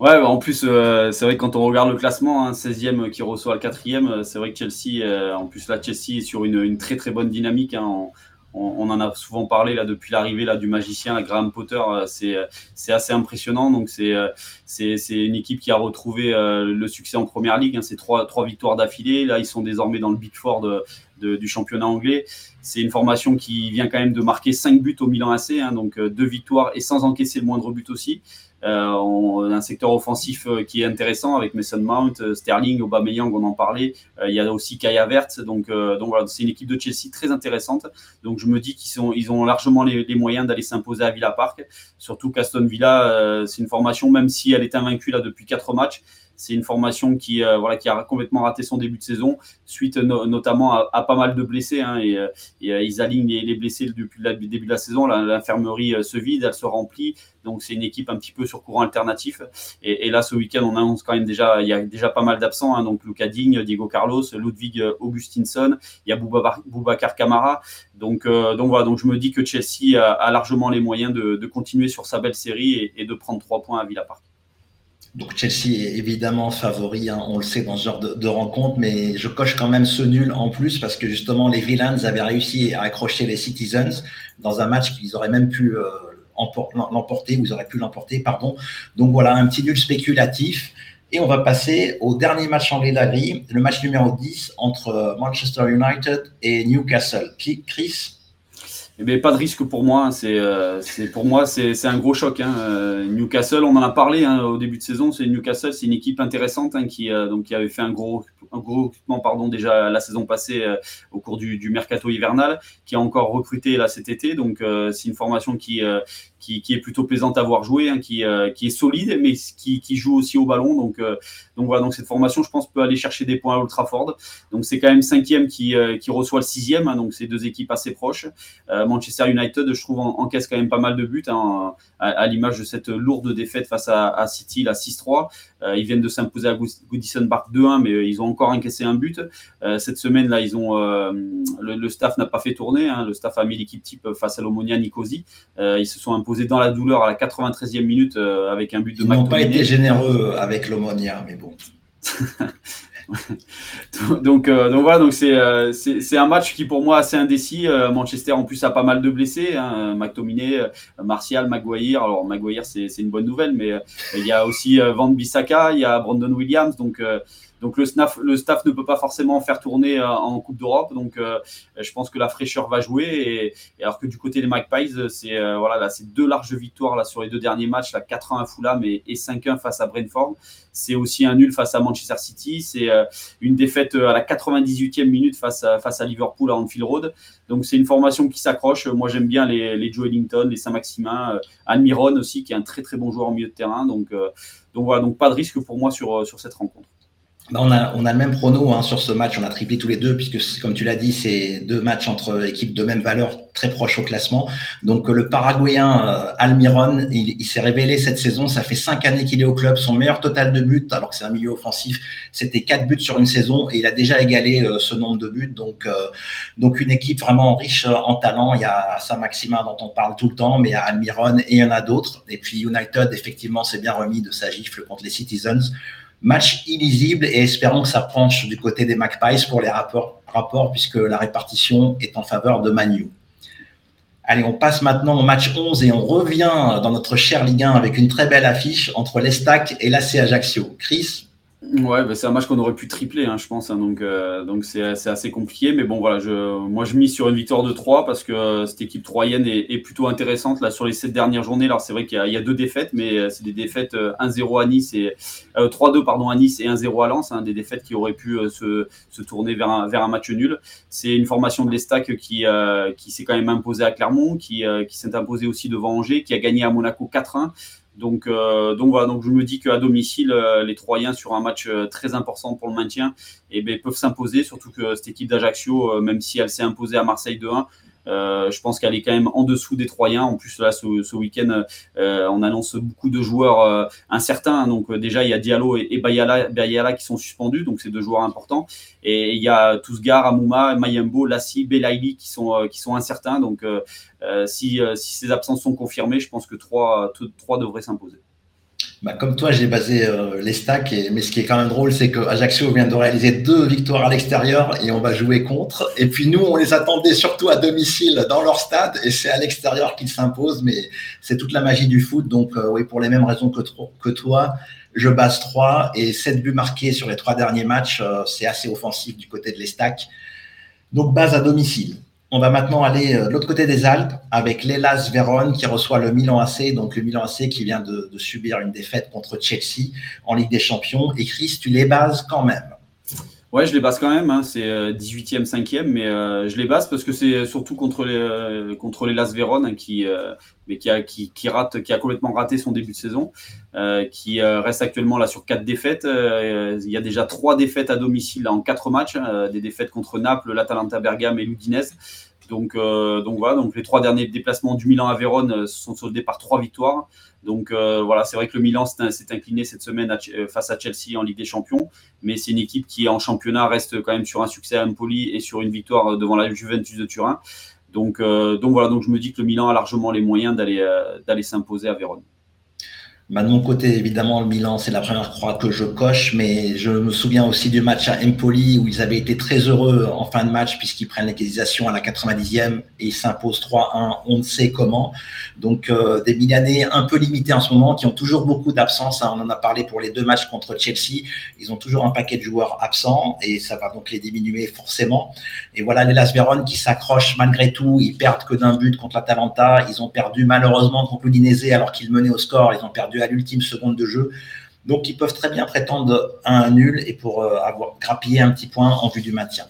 ouais, bah, en plus, euh, c'est vrai que quand on regarde le classement, 16e hein, qui reçoit le 4e, euh, c'est vrai que Chelsea, euh, en plus là, Chelsea est sur une, une très très bonne dynamique. Hein, on, en a souvent parlé là depuis l'arrivée là du magicien, Graham Potter, euh, c'est c'est assez impressionnant. Donc c'est euh, c'est une équipe qui a retrouvé euh, le succès en première ligue. Hein. c'est trois victoires d'affilée. Là ils sont désormais dans le Big Four du championnat anglais. C'est une formation qui vient quand même de marquer cinq buts au Milan AC, hein. donc deux victoires et sans encaisser le moindre but aussi. Euh, on, un secteur offensif euh, qui est intéressant avec Mason Mount, euh, Sterling, Aubameyang, on en parlait. il y a aussi Kaya Vert, donc, c'est une équipe de Chelsea très intéressante. Donc je me dis qu'ils ils ont largement les, moyens d'aller s'imposer à Villa Park. Surtout qu'Aston Villa, c'est une formation, même si elle est invaincue là depuis quatre matchs, c'est une formation qui, euh, qui a complètement raté son début de saison, suite notamment à, pas mal de blessés. Hein, et, euh, euh, ils alignent les, blessés depuis le début de la saison. L'infirmerie se vide, elle se remplit. Donc c'est une équipe un petit peu sur courant alternatif. Et, là, ce week-end, on annonce quand même déjà, il y a déjà pas mal d'absents. Hein, donc Luca Digne, Diego Carlos, Ludwig Augustinsson, il y a Boubacar Camara. Donc, voilà, je me dis que Chelsea a, largement les moyens de, continuer sur sa belle série et, et de prendre trois points à Villa Park. Donc Chelsea est évidemment favori, hein, on le sait dans ce genre de, rencontre, mais je coche quand même ce nul en plus parce que justement les Villains avaient réussi à accrocher les Citizens dans un match qu'ils auraient même pu euh, l'emporter, ou ils auraient pu l'emporter, pardon. Donc voilà, un petit nul spéculatif. Et on va passer au dernier match anglais de le match numéro 10 entre Manchester United et Newcastle. Chris? Eh pas de risque pour moi. C'est, euh, pour moi, c'est, un gros choc. Hein. Euh, Newcastle, on en a parlé hein, au début de saison. C'est Newcastle, c'est une équipe intéressante hein, qui, euh, donc, qui avait fait un gros, un gros recrutement pardon, déjà la saison passée au cours du, du, mercato hivernal, qui a encore recruté là cet été. Donc c'est une formation qui, qui, est plutôt plaisante à voir jouer, hein, qui, euh, qui, est solide, mais qui, qui, joue aussi au ballon. Donc, euh, donc voilà, donc cette formation, je pense, peut aller chercher des points à Old Trafford. Donc c'est quand même cinquième qui, euh, qui reçoit le sixième, hein, donc c'est deux équipes assez proches. Manchester United, je trouve, encaisse quand même pas mal de buts, hein, à, l'image de cette lourde défaite face à, City, la 6-3. ils viennent de s'imposer à Goodison Park 2-1, mais ils ont encore encaissé un but. cette semaine, là, ils ont le, staff n'a pas fait tourner. Hein, le staff a mis l'équipe type face à l'Omonia Nicosie. ils se sont imposés dans la douleur à la 93e minute euh, avec un but de Ils n'ont pas été généreux avec l'Omonia, mais bon. donc, euh, donc voilà, donc euh, c'est, un match qui pour moi assez indécis. Manchester en plus a pas mal de blessés, hein, McTominay, Martial, Maguire. Alors Maguire c'est, c'est une bonne nouvelle, mais il y a aussi Van Bissaka, il y a Brandon Williams, donc donc le staff, le staff ne peut pas forcément faire tourner euh, en Coupe d'Europe. Donc euh, je pense que la fraîcheur va jouer. Et, alors que du côté des Magpies, c'est euh, voilà, là, deux larges victoires là, sur les deux derniers matchs, là, 4-1 à Fulham et, 5-1 face à Brentford. C'est aussi un nul face à Manchester City. C'est une défaite à la 98e minute face à, face à Liverpool à Anfield Road. Donc c'est une formation qui s'accroche. Moi j'aime bien les, les Joe Ellington, les Saint-Maximin, Almiron aussi qui est un très très bon joueur en milieu de terrain. Donc, donc voilà, donc pas de risque pour moi sur, sur cette rencontre. Bah, on, a, le même prono hein, sur ce match, on a triplé tous les deux, puisque comme tu l'as dit, c'est deux matchs entre équipes de même valeur, très proches au classement. Donc le Paraguayen euh, Almiron, il, s'est révélé cette saison, ça fait cinq années qu'il est au club, son meilleur total de buts, alors que c'est un milieu offensif, c'était quatre buts sur une saison, et il a déjà égalé euh, ce nombre de buts. Donc, euh, une équipe vraiment riche en talent. Il y a Saint-Maximin dont on parle tout le temps, mais il y a Almiron et il y en a d'autres. Et puis United, effectivement, s'est bien remis de sa gifle contre les Citizens. Match illisible et espérons que ça penche du côté des Magpies pour les rapports, puisque la répartition est en faveur de Manu. Allez, on passe maintenant au match 11 et on revient dans notre cher Ligue 1 avec une très belle affiche entre l'Estac et l'AC Ajaccio. Chris, Ouais, bah, c'est un match qu'on aurait pu tripler, hein, je pense. Hein, donc, euh, donc c'est, assez compliqué. Mais bon, voilà, je, moi, je mise sur une victoire de 3 parce que euh, cette équipe troyenne est, plutôt intéressante là sur les 7 dernières journées. Alors, c'est vrai qu'il y a, deux défaites, mais euh, c'est des défaites 1-0 à Nice et 3-2 pardon à Nice et 1-0 à Lens. Hein, des défaites qui auraient pu se, se, tourner vers un, vers un match nul. C'est une formation de l'Estac qui, qui s'est quand même imposée à Clermont, qui, qui s'est imposée aussi devant Angers, qui a gagné à Monaco 4-1. Donc, euh, donc voilà, donc je me dis qu'à domicile, euh, les Troyens sur un match euh, très important pour le maintien, eh ben, peuvent s'imposer, surtout que cette équipe d'Ajaccio, même si elle s'est imposée à Marseille 2-1, euh, je pense qu'elle est quand même en dessous des Troyens. En plus, là, ce, week-end, euh, on annonce beaucoup de joueurs euh, incertains. Donc, déjà, il y a Diallo et, Bayala, qui sont suspendus. Donc, c'est deux joueurs importants. Et il y a Tousgar, Amouma, Mayembo, Lassi, Belaïli qui sont, incertains. Donc, si, ces absences sont confirmées, je pense que trois devraient s'imposer. Bah, comme toi, j'ai basé euh, les stacks, mais ce qui est quand même drôle, c'est que Ajaccio vient de réaliser deux victoires à l'extérieur et on va jouer contre. Et puis nous, on les attendait surtout à domicile dans leur stade et c'est à l'extérieur qu'ils s'imposent, mais c'est toute la magie du foot. Donc euh, oui, pour les mêmes raisons que, toi, je base 3 et 7 buts marqués sur les trois derniers matchs, euh, c'est assez offensif du côté de l'Estac. Donc base à domicile. On va maintenant aller euh, de l'autre côté des Alpes avec l'Elas Vérone qui reçoit le Milan AC, donc le Milan AC qui vient de, subir une défaite contre Chelsea en Ligue des Champions. Et Chris, tu les bases quand même. Ouais, je les base quand même. Hein. C'est 18e, euh, 5e, mais euh, je les base parce que c'est surtout contre les, Vérone qui a complètement raté son début de saison, qui reste actuellement là sur quatre défaites. il y a déjà trois défaites à domicile en quatre matchs, des défaites contre Naples, l'Atalanta Bergame et l'Udinese. Donc, euh, donc voilà, donc les trois derniers déplacements du Milan à Vérone euh, sont soldés par trois victoires. Donc euh, voilà, c'est vrai que le Milan s'est incliné cette semaine face à Chelsea en Ligue des Champions, mais c'est une équipe qui en championnat reste quand même sur un succès à Empoli et sur une victoire devant la Juventus de Turin. Donc, donc voilà, donc je me dis que le Milan a largement les moyens d'aller s'imposer à Vérone. Bah, de mon côté, évidemment, le Milan, c'est la première croix que je coche, mais je me souviens aussi du match à Empoli où ils avaient été très heureux en fin de match puisqu'ils prennent l'égalisation à la 90e et ils s'imposent 3-1, on ne sait comment. Donc, euh, des Milanais un peu limités en ce moment, qui ont toujours beaucoup d'absence. Hein. On en a parlé pour les deux matchs contre Chelsea. Ils ont toujours un paquet de joueurs absents et ça va donc les diminuer forcément. Et voilà les Las Véron qui s'accrochent malgré tout. Ils perdent que d'un but contre l'Atalanta. Ils ont perdu malheureusement contre l'Udinese alors qu'ils menaient au score. Ils ont perdu à l'ultime seconde de jeu. Donc, ils peuvent très bien prétendre à un nul et pour euh, avoir grappillé un petit point en vue du maintien.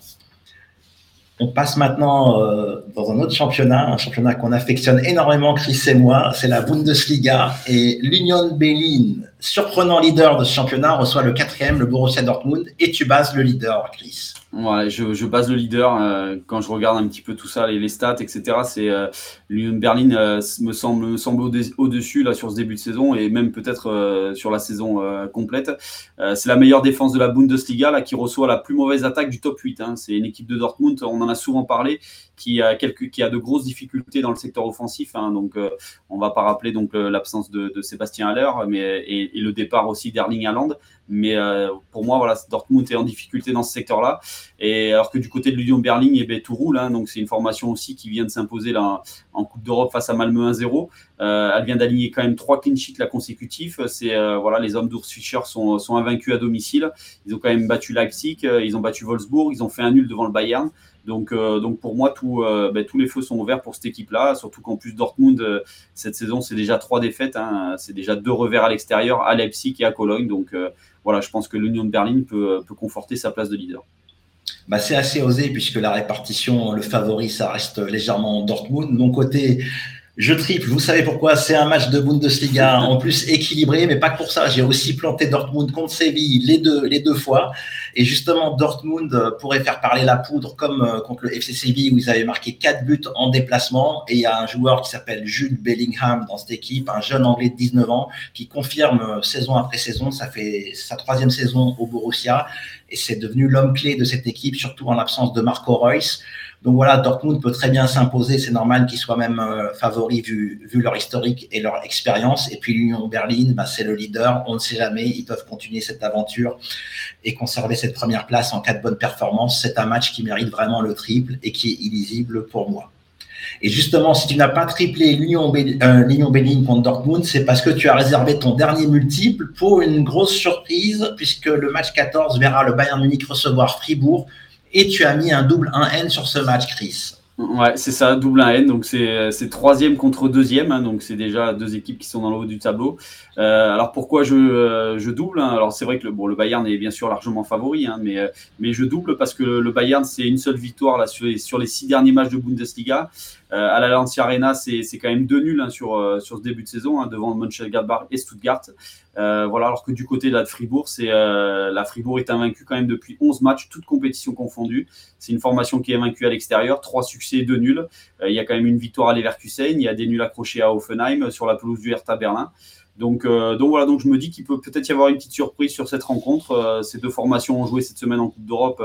On passe maintenant euh, dans un autre championnat, un championnat qu'on affectionne énormément, Chris et moi, c'est la Bundesliga. Et l'Union Berlin, surprenant leader de ce championnat, reçoit le quatrième, le Borussia Dortmund, et tu bases le leader, Chris? Je, base le leader euh, quand je regarde un petit peu tout ça, les, stats, etc. C'est euh, Berlin euh, me semble au-dessus là sur ce début de saison et même peut-être euh, sur la saison complète. c'est la meilleure défense de la Bundesliga là qui reçoit la plus mauvaise attaque du top 8. Hein. C'est une équipe de Dortmund, on en a souvent parlé, qui a de grosses difficultés dans le secteur offensif. Hein. Donc on va pas rappeler l'absence de, Sébastien Haller, mais et, et le départ aussi d'Erling Haaland. Mais euh, pour moi, voilà, Dortmund est en difficulté dans ce secteur-là. Et alors que du côté de l'Union Berlin, eh ben, tout roule. Hein, donc c'est une formation aussi qui vient de s'imposer là en Coupe d'Europe face à Malmö 1-0. Euh, elle vient d'aligner quand même trois clean sheets la consécutifs. C'est euh, voilà, les hommes d'Urs Fischer sont, sont invaincus à domicile. Ils ont quand même battu Leipzig, euh, ils ont battu Wolfsburg, ils ont fait un nul devant le Bayern. Donc, euh, donc pour moi, euh, ben, tous les feux sont ouverts pour cette équipe-là. Surtout qu'en plus Dortmund, euh, cette saison, c'est déjà trois défaites. Hein. c'est déjà deux revers à l'extérieur, à Leipzig et à Cologne. Donc voilà, je pense que l'Union de Berlin peut, peut conforter sa place de leader. Bah, c'est assez osé puisque la répartition, le favori, ça reste légèrement Dortmund. De mon côté, je triple, vous savez pourquoi? C'est un match de Bundesliga en plus équilibré, mais pas que pour ça. J'ai aussi planté Dortmund contre Séville les deux, les deux fois. Et justement, Dortmund pourrait faire parler la poudre comme euh, contre le FC Séville où ils avaient marqué quatre buts en déplacement. Et il y a un joueur qui s'appelle Jude Bellingham dans cette équipe, un jeune anglais de 19 ans, qui confirme euh, saison après saison. Ça fait sa troisième saison au Borussia et c'est devenu l'homme clé de cette équipe, surtout en l'absence de Marco Reus. Donc voilà, Dortmund peut très bien s'imposer. C'est normal qu'ils soient même euh, favoris vu, leur historique et leur expérience. Et puis l'Union Berlin, bah, c'est le leader. On ne sait jamais. Ils peuvent continuer cette aventure et conserver cette première place en cas de bonne performance. C'est un match qui mérite vraiment le triple et qui est illisible pour moi. Et justement, si tu n'as pas triplé l'Union euh, Berlin contre Dortmund, c'est parce que tu as réservé ton dernier multiple pour une grosse surprise, puisque le match 14 verra le Bayern Munich recevoir Fribourg et tu as mis un double 1N sur ce match, Chris. Ouais, c'est ça, double 1N. Donc c'est troisième contre deuxième. Hein, donc c'est déjà deux équipes qui sont dans le haut du tableau. Euh, alors pourquoi je, euh, je double hein? Alors c'est vrai que le, bon, le Bayern est bien sûr largement favori, hein, mais, euh, mais je double parce que le Bayern c'est une seule victoire là sur les, sur les six derniers matchs de Bundesliga. Euh, à la Lancia Arena, c'est quand même deux nuls sur, euh, sur ce début de saison devant Mönchengladbach et Stuttgart. Euh, voilà, alors que du côté de la Fribourg, c'est la Fribourg est invaincue quand même depuis 11 matchs, toutes compétitions confondues. C'est une formation qui est invaincue à l'extérieur, trois succès deux nuls. il y a quand même une victoire à Leverkusen, il y a des nuls accrochés à Offenheim sur la pelouse du Hertha Berlin. Donc, euh, donc voilà, donc je me dis qu'il peut peut-être y avoir une petite surprise sur cette rencontre. Euh, ces deux formations ont joué cette semaine en Coupe d'Europe.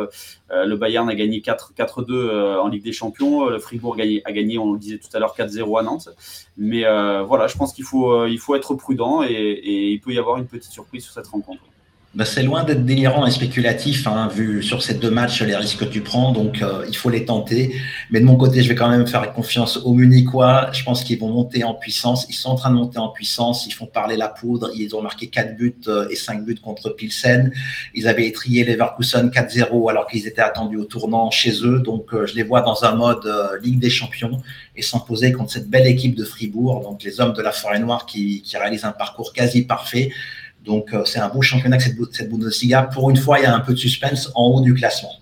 Euh, le Bayern a gagné 4-2 en Ligue des Champions. Le Fribourg a gagné, on le disait tout à l'heure, 4-0 à Nantes. Mais voilà, je pense qu'il faut, il faut être prudent et, et il peut y avoir une petite surprise sur cette rencontre. Bah, c'est loin d'être délirant et spéculatif, hein, vu sur ces deux matchs les risques que tu prends, donc euh, il faut les tenter. Mais de mon côté, je vais quand même faire confiance aux Munichois. Je pense qu'ils vont monter en puissance. Ils sont en train de monter en puissance. Ils font parler la poudre. Ils ont marqué 4 buts euh, et 5 buts contre Pilsen. Ils avaient étrié Leverkusen 4-0 alors qu'ils étaient attendus au tournant chez eux. Donc euh, je les vois dans un mode Ligue des Champions et s'imposer contre cette belle équipe de Fribourg, donc les hommes de la Forêt Noire qui, qui réalisent un parcours quasi parfait. Donc, euh, c'est un beau championnat que cette, cette Bundesliga. Pour une fois, il y a un peu de suspense en haut du classement.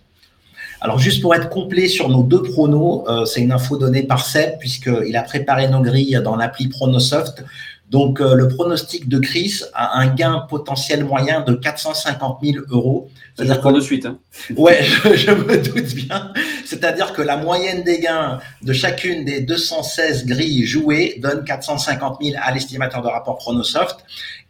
Alors, juste pour être complet sur nos deux pronos, euh, c'est une info donnée par Seb, puisqu'il a préparé nos grilles dans l'appli Pronosoft. Donc, euh, le pronostic de Chris a un gain potentiel moyen de 450 000 euros. C'est-à-dire qu'on de suite. Hein. Ouais, je, je, me doute bien. C'est-à-dire que la moyenne des gains de chacune des 216 grilles jouées donne 450 000 à l'estimateur de rapport Pronosoft.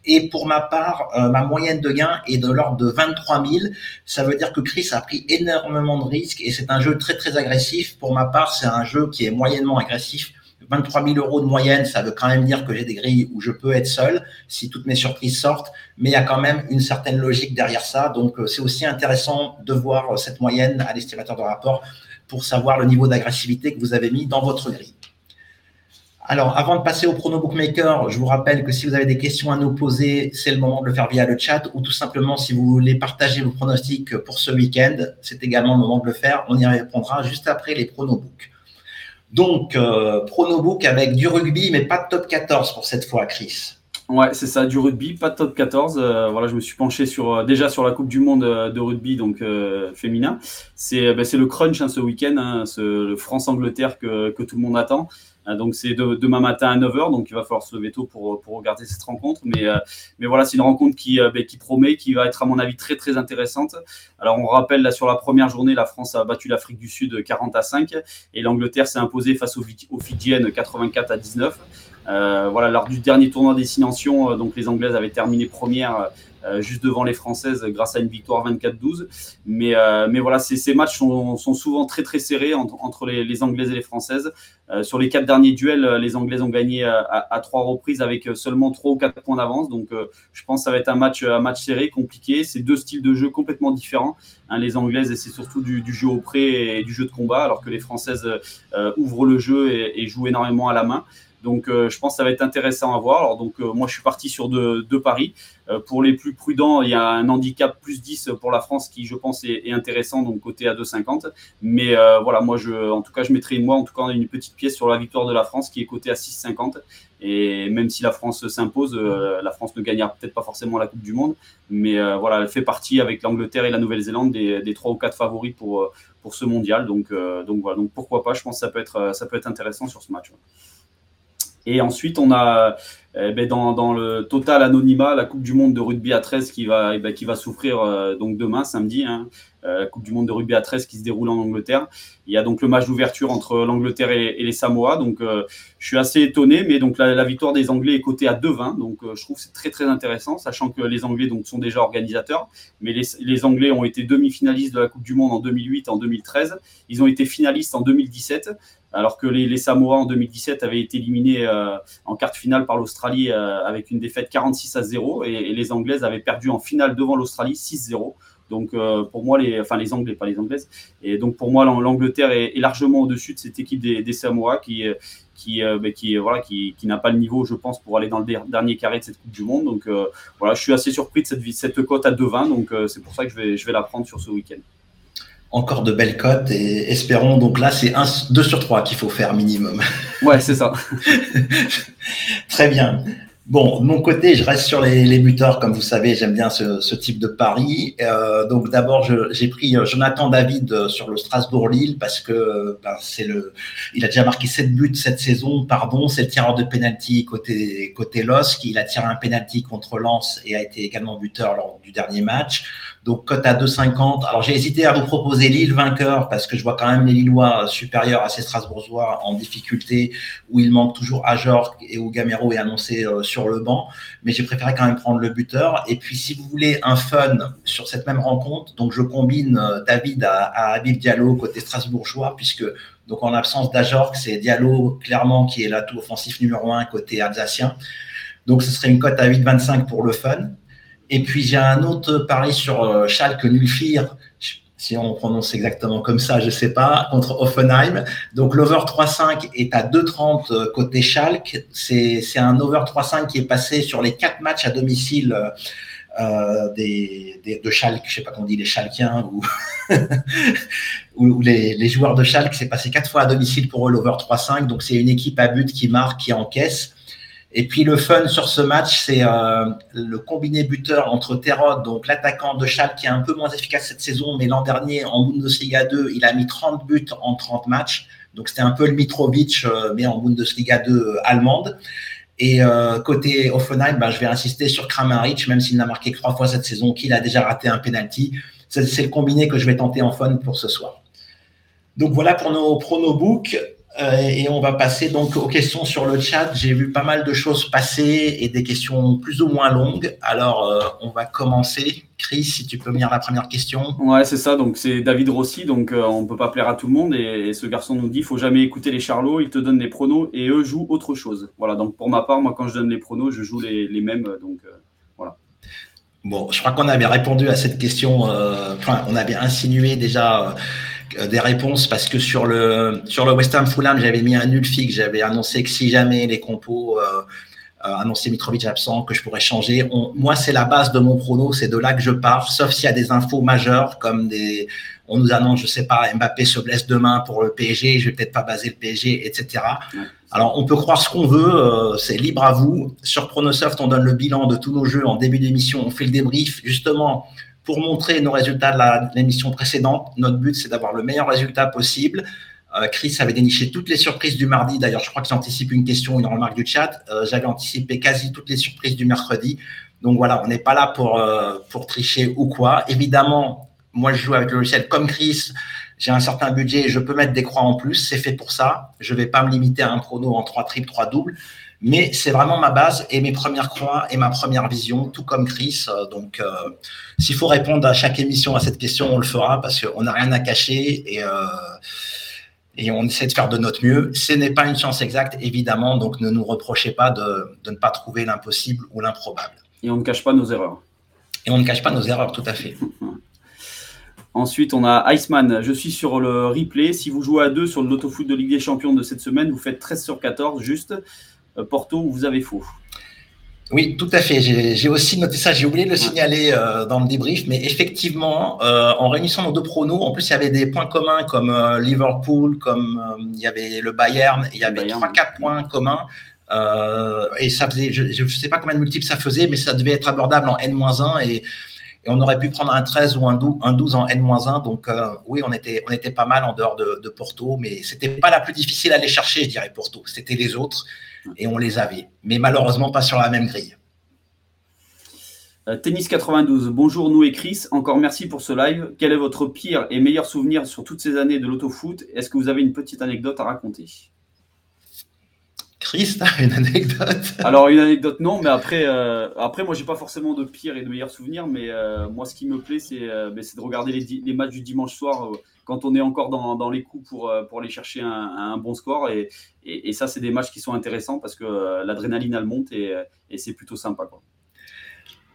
Et pour ma part, euh, ma moyenne de gain est de l'ordre de 23 000. Ça veut dire que Chris a pris énormément de risques et c'est un jeu très très agressif. Pour ma part, c'est un jeu qui est moyennement agressif 23 000 euros de moyenne, ça veut quand même dire que j'ai des grilles où je peux être seul si toutes mes surprises sortent, mais il y a quand même une certaine logique derrière ça. Donc, euh, c'est aussi intéressant de voir euh, cette moyenne à l'estimateur de rapport pour savoir le niveau d'agressivité que vous avez mis dans votre grille. Alors, avant de passer au prono bookmaker, je vous rappelle que si vous avez des questions à nous poser, c'est le moment de le faire via le chat ou tout simplement si vous voulez partager vos pronostics pour ce week-end, c'est également le moment de le faire. On y répondra juste après les pronobooks. Donc, euh, pronobook avec du rugby, mais pas de top 14 pour cette fois, Chris. Ouais, c'est ça, du rugby, pas de top 14. Euh, voilà, je me suis penché sur, euh, déjà sur la Coupe du Monde de rugby, donc féminin. C'est ben, le crunch hein, ce week-end, hein, le France-Angleterre que, tout le monde attend. Euh, donc c'est demain matin à 9h, donc il va falloir se lever tôt pour, pour regarder cette rencontre. Mais, euh, mais voilà, c'est une rencontre qui, euh, ben, qui promet, qui va être à mon avis très très intéressante. Alors on rappelle, là sur la première journée, la France a battu l'Afrique du Sud 40 à 5 et l'Angleterre s'est imposée face aux, aux Fidjiennes 84 à 19. voilà, lors du dernier tournoi destination, donc les Anglaises avaient terminé première euh, juste devant les Françaises grâce à une victoire 24-12. Mais, euh, mais voilà, ces, ces matchs sont, sont, souvent très très serrés entre, entre les, les, Anglaises et les Françaises. Euh, sur les quatre derniers duels, les Anglaises ont gagné à, à, trois reprises avec seulement trois ou quatre points d'avance. Donc je pense que ça va être un match, un match serré, compliqué. C'est deux styles de jeu complètement différents. Hein, les Anglaises, c'est surtout du, du, jeu au pré et du jeu de combat, alors que les Françaises ouvrent le jeu et, et jouent énormément à la main. Donc, euh, je pense que ça va être intéressant à voir. Alors, donc, euh, moi, je suis parti sur deux, paris. Euh, pour les plus prudents, il y a un handicap plus 10 pour la France qui, je pense, est, intéressant, donc côté à 2,50. Mais voilà, moi, je, en tout cas, je mettrai, moi, en tout cas, une petite pièce sur la victoire de la France qui est cotée à 6,50. Et même si la France s'impose, la France ne gagnera peut-être pas forcément la Coupe du Monde. Mais voilà, elle fait partie avec l'Angleterre et la Nouvelle-Zélande des, trois ou quatre favoris pour, pour ce mondial. Donc, donc voilà, donc pourquoi pas, je pense que ça peut être, ça peut être intéressant sur ce match. Et ensuite, on a eh ben, dans, le total anonymat la Coupe du Monde de rugby à 13 qui va, eh ben, qui va souffrir euh, donc demain, samedi. Hein, euh, la Coupe du Monde de rugby à 13 qui se déroule en Angleterre. Il y a donc le match d'ouverture entre l'Angleterre et, les Samoa. Donc, euh, je suis assez étonné, mais donc la, victoire des Anglais est cotée à 2-20. Donc, je trouve c'est très très intéressant, sachant que les Anglais donc sont déjà organisateurs, mais les, les Anglais ont été demi-finalistes de la Coupe du Monde en 2008, en 2013. Ils ont été finalistes en 2017 alors que les, Samoa en 2017 avaient été éliminés euh, en quart finale par l'Australie euh, avec une défaite 46 à 0 et, les Anglaises avaient perdu en finale devant l'Australie 6-0. Donc euh, pour moi, les, enfin les Anglais, pas les Anglaises. Et donc pour moi, l'Angleterre est, largement au-dessus de cette équipe des, Samoa qui, qui, ben, qui, voilà, qui, qui n'a pas le niveau, je pense, pour aller dans le dernier carré de cette Coupe du Monde. Donc voilà, je suis assez surpris de cette, cette cote à 2-20. Donc c'est pour ça que je vais, je vais la prendre sur ce week-end encore de belles cotes et espérons donc là c'est 2 sur 3 qu'il faut faire minimum. Ouais, c'est ça. Très bien. Bon, de mon côté, je reste sur les, buteurs, comme vous savez, j'aime bien ce, type de pari. Euh, donc d'abord, j'ai pris euh, Jonathan David euh, sur le Strasbourg-Lille parce que ben, c'est le, il a déjà marqué 7 buts cette saison. Pardon, c'est le tireur de penalty côté côté LOSC. Il a tiré un penalty contre Lens et a été également buteur lors du dernier match. Donc cote à 2,50. Alors j'ai hésité à vous proposer Lille vainqueur parce que je vois quand même les Lillois supérieurs à ces Strasbourgeois en difficulté où il manque toujours à et où Gamero est annoncé sur le banc, mais j'ai préféré quand même prendre le buteur. Et puis, si vous voulez un fun sur cette même rencontre, donc je combine euh, David à, à Diallo côté strasbourgeois, puisque donc en l'absence d'Ajorc, c'est Diallo clairement qui est l'atout offensif numéro un côté alsacien. Donc, ce serait une cote à 8,25 pour le fun. Et puis, j'ai un autre pari sur euh, Schalke Nulfir si on prononce exactement comme ça, je ne sais pas, contre Offenheim. Donc l'over 3.5 est à 2.30 euh, côté Schalke. C'est un over 3.5 qui est passé sur les quatre matchs à domicile euh, des, des, de Schalke, je ne sais pas comment on dit, les Schalkiens ou, ou les, les, joueurs de Schalke. C'est passé quatre fois à domicile pour eux l'over 3.5. Donc c'est une équipe à but qui marque, qui encaisse. Et puis le fun sur ce match, c'est euh, le combiné buteur entre Terod, donc l'attaquant de Schalke qui est un peu moins efficace cette saison, mais l'an dernier en Bundesliga 2, il a mis 30 buts en 30 matchs. Donc c'était un peu le Mitrovic, euh, mais en Bundesliga 2 euh, allemande. Et côté Offenheim, ben, je vais insister sur Kramaric, même s'il n'a marqué que trois fois cette saison, qu'il a déjà raté un penalty. C'est le combiné que je vais tenter en fun pour ce soir. Donc voilà pour nos pronobooks. Euh, et on va passer donc aux questions sur le chat. J'ai vu pas mal de choses passer et des questions plus ou moins longues. Alors, euh, on va commencer. Chris, si tu peux lire la première question. Ouais, c'est ça. Donc, c'est David Rossi. Donc, euh, on ne peut pas plaire à tout le monde. Et, ce garçon nous dit il faut jamais écouter les charlots. Ils te donnent des pronos et eux jouent autre chose. Voilà. Donc, pour ma part, moi, quand je donne les pronos, je joue les, les mêmes. Donc, voilà. Bon, je crois qu'on avait répondu à cette question. enfin, on avait insinué déjà des réponses parce que sur le sur le West Ham Fulham, j'avais mis un nul fixe. J'avais annoncé que si jamais les compos euh, euh annonçaient Mitrovic absent, que je pourrais changer. moi, c'est la base de mon prono. C'est de là que je pars, sauf s'il y a des infos majeures comme des. On nous annonce, je sais pas, Mbappé se blesse demain pour le PSG. Je vais peut-être pas baser le PSG, etc. Alors, on peut croire ce qu'on veut. Euh, c'est libre à vous. Sur Pronosoft, on donne le bilan de tous nos jeux en début d'émission. On fait le débrief justement pour montrer nos résultats de l'émission précédente. Notre but, c'est d'avoir le meilleur résultat possible. Euh, Chris avait déniché toutes les surprises du mardi. D'ailleurs, je crois que j'anticipe une question, une remarque du chat. Euh, j'avais anticipé quasi toutes les surprises du mercredi. Donc voilà, on n'est pas là pour, euh, pour tricher ou quoi. Évidemment, moi, je joue avec le logiciel comme Chris. J'ai un certain budget et je peux mettre des croix en plus. C'est fait pour ça. Je ne vais pas me limiter à un prono en trois triples, trois doubles. Mais c'est vraiment ma base et mes premières croix et ma première vision, tout comme Chris. Euh, donc, euh, s'il faut répondre à chaque émission à cette question, on le fera parce qu'on n'a rien à cacher et, euh, et on essaie de faire de notre mieux. Ce n'est pas une chance exacte, évidemment, donc ne nous reprochez pas de, de ne pas trouver l'impossible ou l'improbable. Et on ne cache pas nos erreurs. Et on ne cache pas nos erreurs, tout à fait. Ensuite, on a Iceman. Je suis sur le replay. Si vous jouez à deux sur le Loto-Foot de Ligue des Champions de cette semaine, vous faites 13 sur 14, juste. Euh, Porto, vous avez faux. Oui, tout à fait. J'ai aussi noté ça. J'ai oublié de le signaler euh, dans le débrief, mais effectivement, euh, en réunissant nos deux pronos, en plus, il y avait des points communs comme Liverpool, comme il y avait le Bayern, il y avait trois, quatre points communs. et ça faisait, je ne sais pas combien de multiples ça faisait, mais ça devait être abordable en N-1 et, on aurait pu prendre un 13 ou un 12, en N-1. Donc, oui, on était, on était pas mal en dehors de, de Porto, mais c'était pas la plus difficile à aller chercher, je dirais, Porto. C'était les autres et on les avait, mais malheureusement pas sur la même grille. Euh, Tennis 92, bonjour nous et Chris, encore merci pour ce live. Quel est votre pire et meilleur souvenir sur toutes ces années de l'autofoot? Est-ce que vous avez une petite anecdote à raconter? Chris, as une anecdote Alors une anecdote non, mais après, euh, après moi j'ai pas forcément de pire et de meilleurs souvenirs, mais euh, moi ce qui me plaît c'est ben, de regarder les, matchs du dimanche soir quand on est encore dans, les coups pour, euh, aller chercher un, bon score. Et, ça, c'est des matchs qui sont intéressants parce que euh, l'adrénaline, elle monte et, et c'est plutôt sympa. Quoi.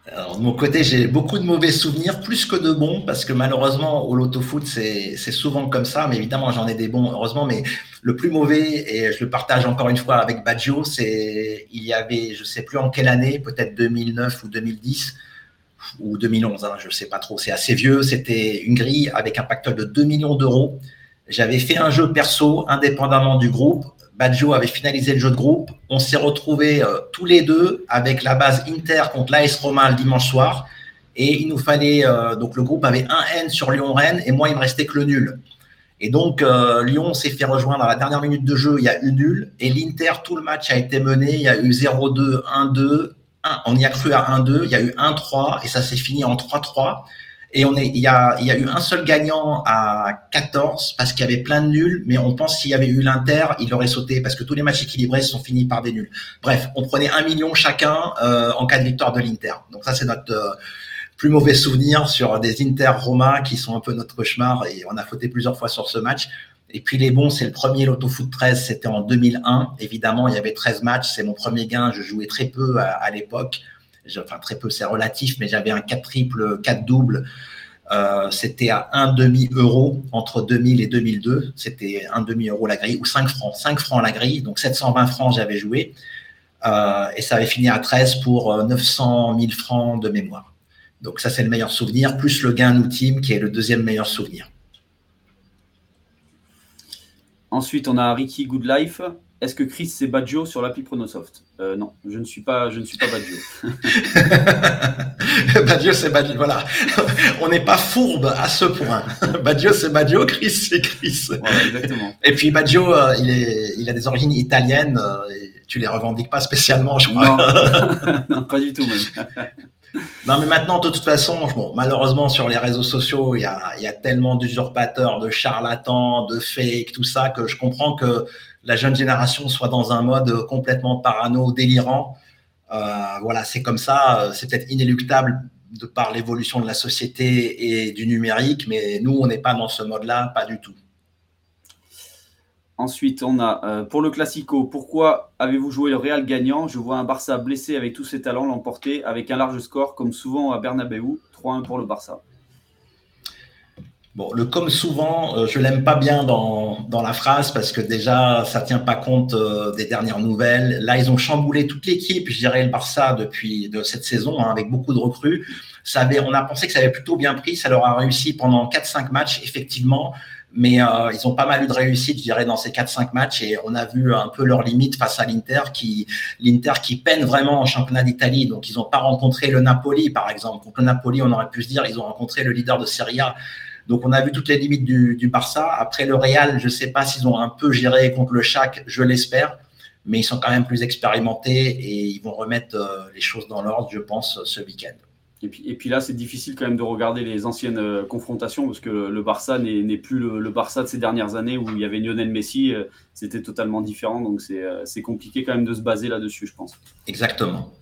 De mon côté, j'ai beaucoup de mauvais souvenirs, plus que de bons, parce que malheureusement, au loto-foot, c'est souvent comme ça. Mais évidemment, j'en ai des bons, heureusement. Mais le plus mauvais, et je le partage encore une fois avec Baggio, c'est il y avait, je sais plus en quelle année, peut-être 2009 ou 2010, ou 2011, hein, je ne sais pas trop, c'est assez vieux. C'était une grille avec un pactole de 2 millions d'euros. J'avais fait un jeu perso indépendamment du groupe. Badjo avait finalisé le jeu de groupe. On s'est retrouvés euh, tous les deux avec la base Inter contre l'AS Roma le dimanche soir. Et il nous fallait, euh, donc le groupe avait un N sur Lyon-Rennes et moi, il me restait que le nul. Et donc, euh, Lyon s'est fait rejoindre à la dernière minute de jeu. Il y a eu nul. Et l'Inter, tout le match a été mené. Il y a eu 0-2, 1-2, on y a cru à 1-2, il y a eu 1-3 et ça s'est fini en 3-3. Et on est, il y a, il y a eu un seul gagnant à 14 parce qu'il y avait plein de nuls, mais on pense s'il y avait eu l'Inter, il aurait sauté parce que tous les matchs équilibrés sont finis par des nuls. Bref, on prenait un million chacun euh, en cas de victoire de l'Inter. Donc ça, c'est notre euh, plus mauvais souvenir sur des Inter Roma qui sont un peu notre cauchemar et on a fauté plusieurs fois sur ce match. Et puis les bons, c'est le premier Loto Foot 13, c'était en 2001. Évidemment, il y avait 13 matchs, c'est mon premier gain, je jouais très peu à, l'époque. Enfin, très peu, c'est relatif, mais j'avais un 4 triple, 4 double. Euh, c'était à 1 demi euro entre 2000 et 2002. C'était 1 demi euro la grille ou 5 francs. 5 francs la grille, donc 720 francs j'avais joué. Euh, et ça avait fini à 13 pour 900 euh, 000 francs de mémoire. Donc ça, c'est le meilleur souvenir, plus le gain ultime qui est le deuxième meilleur souvenir. Ensuite, on a Ricky Goodlife. Est-ce que Chris c'est Badjo sur l'appli Pronosoft euh, Non, je ne suis pas, je ne suis pas Badjo. Badjo c'est Badjo. Voilà, on n'est pas fourbe à ce point. Badjo c'est Badjo, Chris c'est Chris. exactement. Et puis Badjo, euh, il, est, il a des origines italiennes. Euh, et tu les revendiques pas spécialement, je crois. Non, non pas du tout même. Non, mais maintenant, de toute façon, bon, malheureusement, sur les réseaux sociaux, il y a, y a tellement d'usurpateurs, de charlatans, de fakes, tout ça, que je comprends que la jeune génération soit dans un mode complètement parano, délirant. voilà, c'est comme ça, c'est peut-être inéluctable de par l'évolution de la société et du numérique, mais nous, on n'est pas dans ce mode-là, pas du tout. Ensuite, on a euh, pour le Classico, pourquoi avez-vous joué le Real gagnant? Je vois un Barça blessé avec tous ses talents l'emporter avec un large score, comme souvent à Bernabeu. 3-1 pour le Barça. Bon, le comme souvent, euh, je l'aime pas bien dans, dans, la phrase parce que déjà, ça tient pas compte euh, des dernières nouvelles. Là, ils ont chamboulé toute l'équipe, je dirais, le Barça depuis de cette saison, hein, avec beaucoup de recrues. Ça avait, on a pensé que ça avait plutôt bien pris. Ça leur a réussi pendant 4-5 matchs, effectivement mais euh, ils ont pas mal eu de réussite, je dirais, dans ces 4-5 matchs et on a vu un peu leurs limites face à l'Inter qui l'Inter qui peine vraiment en championnat d'Italie. Donc ils n'ont pas rencontré le Napoli, par exemple. Contre le Napoli, on aurait pu se dire ils ont rencontré le leader de Serie A. Donc on a vu toutes les limites du, du Barça. Après le Real, je sais pas s'ils ont un peu géré contre le Chac, je l'espère, mais ils sont quand même plus expérimentés et ils vont remettre euh, les choses dans l'ordre, je pense, ce week-end. Et puis, là, c'est difficile quand même de regarder les anciennes euh, confrontations parce que le Barça n'est plus le, Barça de ces dernières années où il y avait Lionel Messi. Euh, c'était totalement différent. Donc c'est compliqué quand même de se baser là-dessus, je pense. Exactement.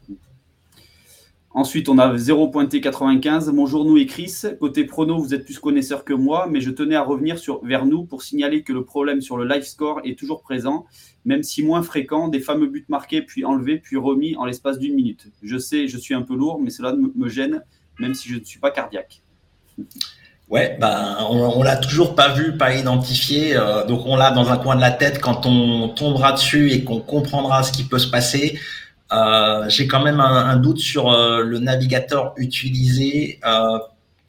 Ensuite, on a 0 pointé 95. Bonjour, nous et Chris. Côté prono, vous êtes plus connaisseur que moi, mais je tenais à revenir sur, vers nous pour signaler que le problème sur le live score est toujours présent, même si moins fréquent, des fameux buts marqués, puis enlevés, puis remis en l'espace d'une minute. Je sais, je suis un peu lourd, mais cela me gêne, même si je ne suis pas cardiaque. Ouais, ben, on, on l'a toujours pas vu, pas identifié. Euh, donc on l'a dans un coin de la tête quand on tombera dessus et qu'on comprendra ce qui peut se passer. Euh, j'ai quand même un, doute sur euh, le navigateur utilisé euh,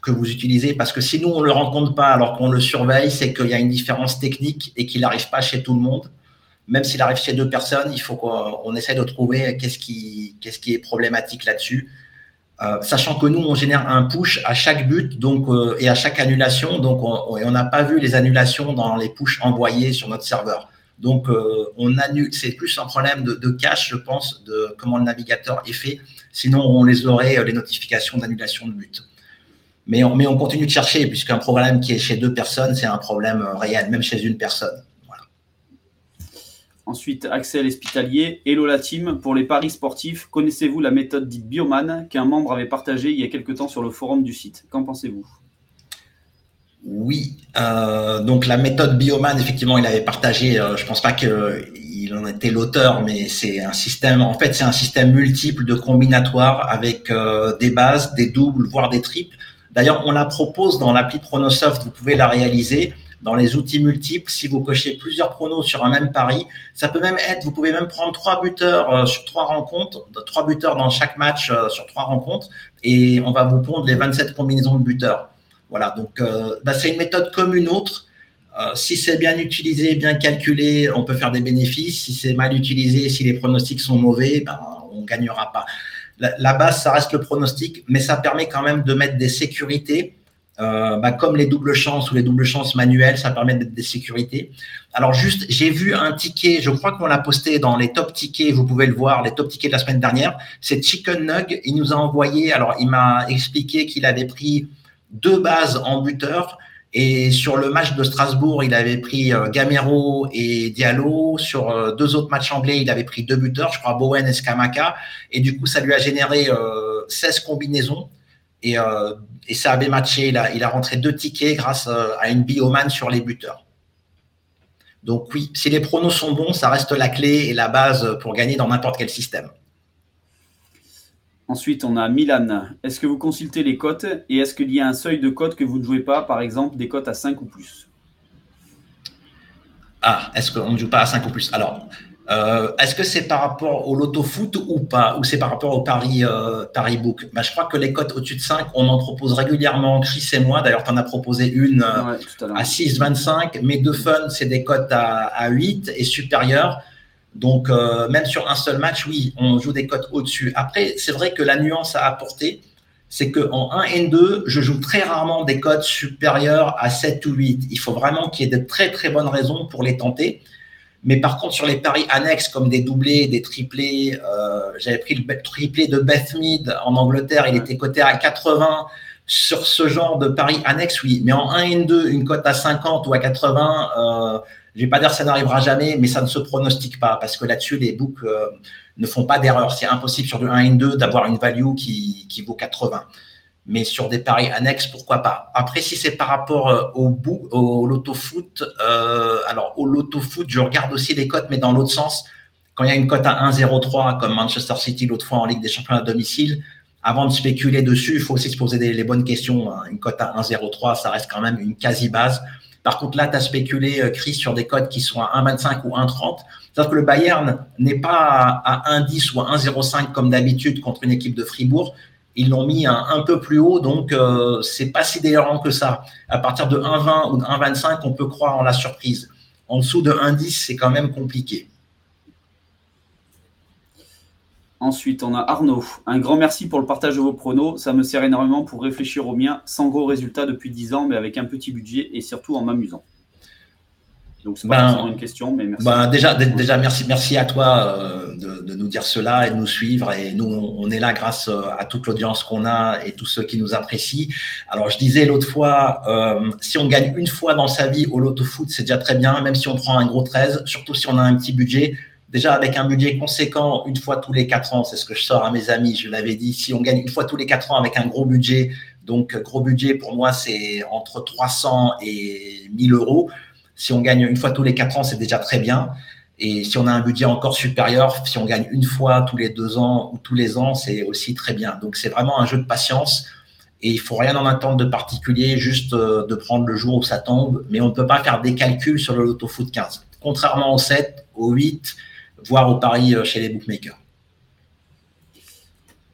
que vous utilisez parce que si nous on le rencontre pas alors qu'on le surveille, c'est qu'il y a une différence technique et qu'il n'arrive pas chez tout le monde. Même s'il arrive chez deux personnes, il faut qu'on essaie de trouver qu'est-ce qui, est problématique là-dessus. sachant que nous, on génère un push à chaque but et à chaque annulation, donc on n'a pas vu les annulations dans les push envoyés sur notre serveur. Donc, euh, on annule. C'est plus un problème de, cache, je pense, de comment le navigateur est fait. Sinon, on les aurait euh, les notifications d'annulation de but. Mais on, continue de chercher, puisqu'un problème qui est chez deux personnes, c'est un problème euh, réel, même chez une personne. Ensuite, Axel Espitalier. Hello la team. Pour les paris sportifs, connaissez-vous la méthode dite Bioman qu'un membre avait partagée il y a quelque temps sur le forum du site? Qu'en pensez-vous? Oui, euh, donc la méthode Bioman, effectivement, il avait partagé. Euh, je pense pas qu'il en était l'auteur, mais c'est un système. En fait, c'est un système multiple de combinatoire avec euh, des bases, des doubles, voire des triples. D'ailleurs, on la propose dans l'appli Pronosoft. Vous pouvez la réaliser dans les outils multiples. Si vous cochez plusieurs pronos sur un même pari, ça peut même être. Vous pouvez même prendre trois buteurs sur trois rencontres, trois buteurs dans chaque match sur trois rencontres, et on va vous pondre les 27 combinaisons de buteurs. Voilà, donc euh, bah, c'est une méthode comme une autre. Euh, si c'est bien utilisé, bien calculé, on peut faire des bénéfices. Si c'est mal utilisé, si les pronostics sont mauvais, ben, on ne gagnera pas. La, base, ça reste le pronostic, mais ça permet quand même de mettre des sécurités, euh, bah, comme les doubles chances ou les doubles chances manuelles, ça permet de mettre des sécurités. Alors juste, j'ai vu un ticket, je crois qu'on l'a posté dans les top tickets, vous pouvez le voir, les top tickets de la semaine dernière. C'est Chicken Nug, il nous a envoyé, alors il m'a expliqué qu'il avait pris deux bases en buteur. Et sur le match de Strasbourg, il avait pris euh, Gamero et Diallo. Sur euh, deux autres matchs anglais, il avait pris deux buteurs, je crois Bowen et Skamaka. Et du coup, ça lui a généré 16 euh, combinaisons. Et, et, ça avait matché. Il a, rentré deux tickets grâce à une bioman sur les buteurs. Donc oui, si les pronos sont bons, ça reste la clé et la base pour gagner dans n'importe quel système. Ensuite, on a Milan. Est-ce que vous consultez les cotes et est-ce qu'il y a un seuil de cotes que vous ne jouez pas, par exemple des cotes à 5 ou plus? Ah, est-ce qu'on ne joue pas à 5 ou plus? Alors, euh, est-ce que c'est par rapport au loto foot ou pas? Ou c'est par rapport au Paris, euh, Paris Book? Bah, Je crois que les cotes au-dessus de 5, on en propose régulièrement, Chris et moi. D'ailleurs, tu en as proposé une euh, à 6,25. Mais de fun, c'est des cotes à, à 8 et supérieures. Donc, euh, même sur un seul match, oui, on joue des cotes au-dessus. Après, c'est vrai que la nuance à apporter, c'est qu'en 1 et 2, je joue très rarement des cotes supérieures à 7 ou 8. Il faut vraiment qu'il y ait de très, très bonnes raisons pour les tenter. Mais par contre, sur les paris annexes comme des doublés, des triplés, euh, j'avais pris le triplé de Beth Mead en Angleterre, il était coté à 80. Sur ce genre de paris annexes, oui. Mais en 1 et 2, une cote à 50 ou à 80, euh, Je vais pas dire que ça n'arrivera jamais, mais ça ne se pronostique pas parce que là-dessus, les books euh, ne font pas d'erreur. C'est impossible sur du 1 et 2 d'avoir une value qui, vaut 80 mais sur des paris annexes, pourquoi pas? Après, si c'est par rapport euh, au bout, au loto foot, euh, alors au loto foot, je regarde aussi les cotes, mais dans l'autre sens. Quand il y a une cote à 1,03 comme Manchester City l'autre fois en Ligue des Champions à domicile, avant de spéculer dessus, il faut aussi se poser les bonnes questions. Hein. Une cote à 1,03, ça reste quand même une quasi base. Par contre, là, tu as spéculé, euh, Chris, sur des cotes qui sont à 1,25 ou 1,30. C'est-à-dire que le Bayern n'est pas à 1,10 ou à 1,05 comme d'habitude contre une équipe de Fribourg. Ils l'ont mis un, un, peu plus haut, donc euh, c'est pas si délirant que ça. À partir de 1,20 ou de 1,25, on peut croire en la surprise. En dessous de 1,10, c'est quand même compliqué. Ensuite, on a Arnaud. Un grand merci pour le partage de vos pronos. Ça me sert énormément pour réfléchir au mien, sans gros résultats depuis 10 ans, mais avec un petit budget et surtout en m'amusant. Donc, c'est pas ben, une question, mais merci. Ben, déjà, déjà, merci, merci à toi euh, de, nous dire cela et de nous suivre. Et nous, on est là grâce euh, à toute l'audience qu'on a et tous ceux qui nous apprécient. Alors, je disais l'autre fois, euh, si on gagne une fois dans sa vie au loto foot, c'est déjà très bien, même si on prend un gros 13, surtout si on a un petit budget. Déjà, avec un budget conséquent, une fois tous les quatre ans, c'est ce que je sors à mes amis, je l'avais dit, si on gagne une fois tous les quatre ans avec un gros budget, donc gros budget pour moi, c'est entre 300 et 1000 euros. Si on gagne une fois tous les quatre ans, c'est déjà très bien. Et si on a un budget encore supérieur, si on gagne une fois tous les deux ans ou tous les ans, c'est aussi très bien. Donc c'est vraiment un jeu de patience et il faut rien en attendre de particulier, juste euh, de prendre le jour où ça tombe. Mais on ne peut pas faire des calculs sur le loto foot 15, contrairement au 7, au 8, voire au pari euh, chez les bookmakers.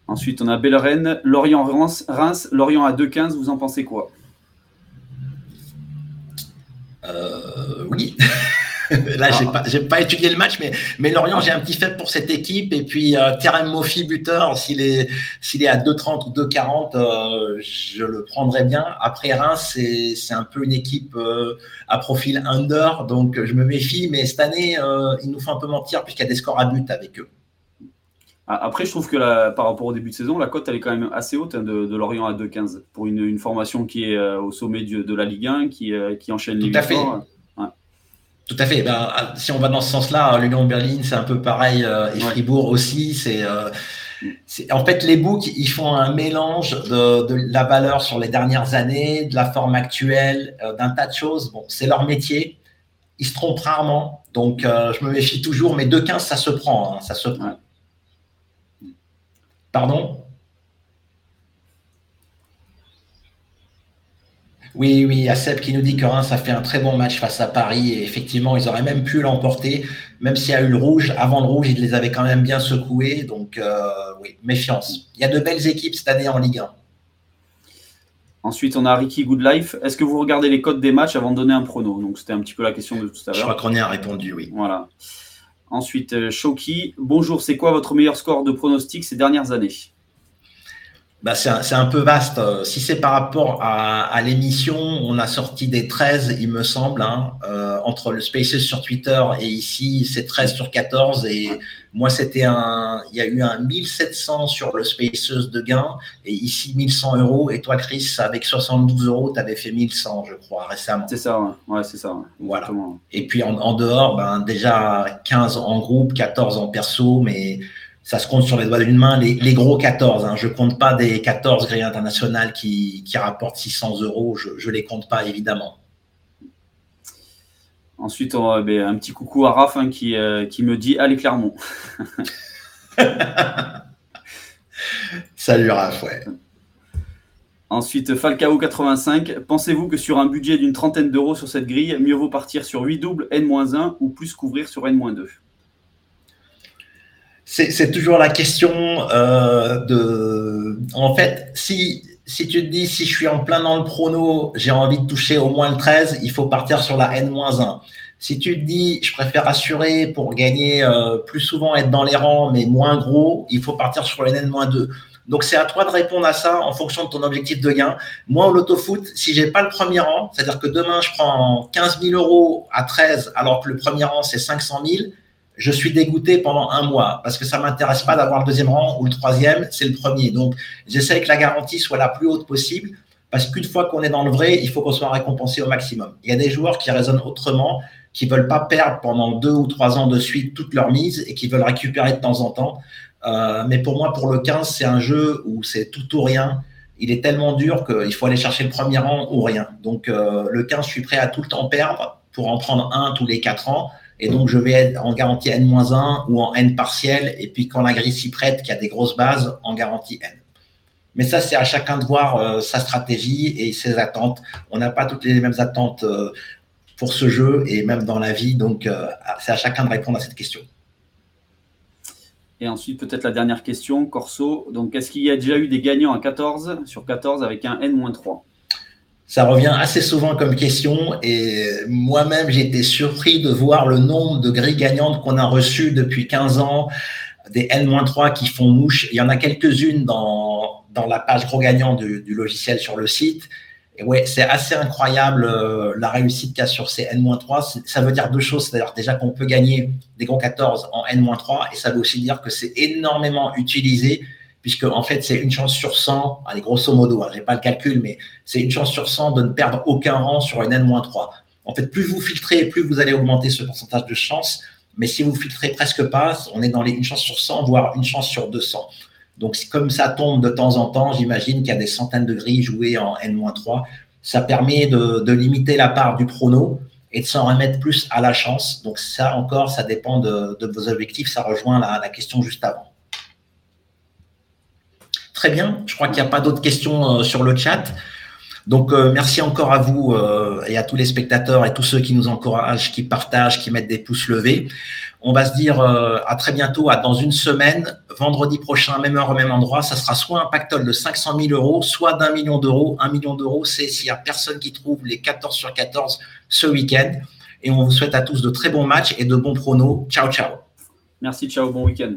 Ensuite, on a Bellerennes, Lorient-Reims, Lorient à 2,15, vous en pensez quoi? Euh, oui. Là, j'ai pas, pas étudié le match, mais, mais Lorient, j'ai un petit fait pour cette équipe. Et puis, euh, Terem Mofi, buteur, s'il est, s'il est à 2,30 ou 2,40, euh, je le prendrais bien. Après, Reims, c'est, c'est un peu une équipe euh, à profil under, donc je me méfie. Mais cette année, euh, il nous faut un peu mentir puisqu'il y a des scores à but avec eux. Après, je trouve que la, par rapport au début de saison, la cote elle est quand même assez haute hein, de, de, Lorient à 2,15 pour une, une, formation qui est euh, au sommet de, de la Ligue 1, qui, euh, qui enchaîne les Tout à fait. Tout à fait. Ben, si on va dans ce sens-là, l'Union Berlin, c'est un peu pareil, euh, et Fribourg aussi. C'est en fait, les books, ils font un mélange de, de, la valeur sur les dernières années, de la forme actuelle, d'un tas de choses. Bon, c'est leur métier. Ils se trompent rarement. Donc, je me méfie toujours. Mais 2,15, ça se prend. Hein, ça se prend. Pardon? Oui, oui, il y a Seb qui nous dit que Reims a fait un très bon match face à Paris et effectivement, ils auraient même pu l'emporter, même s'il y a eu le rouge. Avant le rouge, ils les avaient quand même bien secoués. Donc, euh, oui, méfiance. Il y a de belles équipes cette année en Ligue 1. Ensuite, on a Ricky Goodlife. Est-ce que vous regardez les codes des matchs avant de donner un prono? Donc, c'était un petit peu la question de tout à l'heure. Je crois qu'on y a répondu, oui. Voilà. Ensuite, euh, Shoki. Bonjour, c'est quoi votre meilleur score de pronostic ces dernières années? Bah, c'est un, un, peu vaste. Si c'est par rapport à, à l'émission, on a sorti des 13, il me semble, hein, euh, entre le Spaces sur Twitter et ici, c'est 13 sur 14. Et moi, c'était un, il y a eu un 1700 sur le Spaces de gain et ici 1100 euros. Et toi, Chris, avec 72 euros, tu avais fait 1100, je crois, récemment. C'est ça, ouais, ouais c'est ça. Ouais. Voilà. Et puis en, en dehors, ben, déjà 15 en groupe, 14 en perso, mais ça se compte sur les doigts d'une main, les, les gros 14. Hein. Je compte pas des 14 grilles internationales qui, qui rapportent 600 euros. Je ne les compte pas, évidemment. Ensuite, on a ben, un petit coucou à Raph hein, qui, euh, qui me dit Allez, Clermont. Salut Raph, ouais. Ensuite, Falcao 85. Pensez-vous que sur un budget d'une trentaine d'euros sur cette grille, mieux vaut partir sur 8 doubles N-1 ou plus couvrir sur N-2 c'est toujours la question euh, de. En fait, si, si tu te dis, si je suis en plein dans le prono, j'ai envie de toucher au moins le 13, il faut partir sur la N-1. Si tu te dis, je préfère assurer pour gagner euh, plus souvent, être dans les rangs, mais moins gros, il faut partir sur le N-2. Donc, c'est à toi de répondre à ça en fonction de ton objectif de gain. Moi, au loto-foot, si j'ai pas le premier rang, c'est-à-dire que demain, je prends 15 000 euros à 13, alors que le premier rang, c'est 500 000, je suis dégoûté pendant un mois parce que ça m'intéresse pas d'avoir le deuxième rang ou le troisième, c'est le premier. Donc, j'essaie que la garantie soit la plus haute possible parce qu'une fois qu'on est dans le vrai, il faut qu'on soit récompensé au maximum. Il y a des joueurs qui raisonnent autrement. qui veulent pas perdre pendant deux ou trois ans de suite toute leur mise et qui veulent récupérer de temps en temps. Euh, mais pour moi, pour le 15, c'est un jeu où c'est tout ou rien. Il est tellement dur qu'il faut aller chercher le premier rang ou rien. Donc euh, le 15, je suis prêt à tout le temps perdre pour en prendre un tous les quatre ans. Et donc, je vais en garantie N-1 ou en N partiel. Et puis, quand la grille s'y prête, qui a des grosses bases, en garantie N. Mais ça, c'est à chacun de voir euh, sa stratégie et ses attentes. On n'a pas toutes les mêmes attentes euh, pour ce jeu et même dans la vie. Donc, euh, c'est à chacun de répondre à cette question. Et ensuite, peut-être la dernière question, Corso. Donc, est-ce qu'il y a déjà eu des gagnants à 14 sur 14 avec un N-3 ça revient assez souvent comme question et moi-même j'ai été surpris de voir le nombre de grilles gagnantes qu'on a reçues depuis 15 ans, des N-3 qui font mouche. Il y en a quelques-unes dans, dans la page gros gagnant du, logiciel sur le site. Et ouais, c'est assez incroyable euh, la réussite qu'il y a sur ces N-3. Ça veut dire deux choses. C'est-à-dire déjà qu'on peut gagner des gros 14 en N-3 et ça veut aussi dire que c'est énormément utilisé puisque en fait c'est une chance sur 100, allez grosso modo, hein, j'ai pas le calcul, mais c'est une chance sur 100 de ne perdre aucun rang sur une N-3. En fait, plus vous filtrez, plus vous allez augmenter ce pourcentage de chance, mais si vous filtrez presque pas, on est dans les une chance sur 100, voire une chance sur 200. Donc comme ça tombe de temps en temps, j'imagine qu'il y a des centaines de grilles jouées en N-3. Ça permet de, limiter la part du prono et de s'en remettre plus à la chance. Donc ça encore, ça dépend de, vos objectifs. Ça rejoint la question juste avant. Très bien. Je crois qu'il n'y a pas d'autres questions euh, sur le chat. Donc, euh, merci encore à vous euh, et à tous les spectateurs et tous ceux qui nous encouragent, qui partagent, qui mettent des pouces levés. On va se dire à très bientôt, à dans une semaine, vendredi prochain, même heure, même endroit. Ça sera soit un pactole de 500 000 euros, soit d'un million d'euros. Un million d'euros, c'est s'il n'y a personne qui trouve les 14 sur 14 ce week-end. Et on vous souhaite à tous de très bons matchs et de bons pronos. Ciao, ciao. Merci, ciao, bon week-end.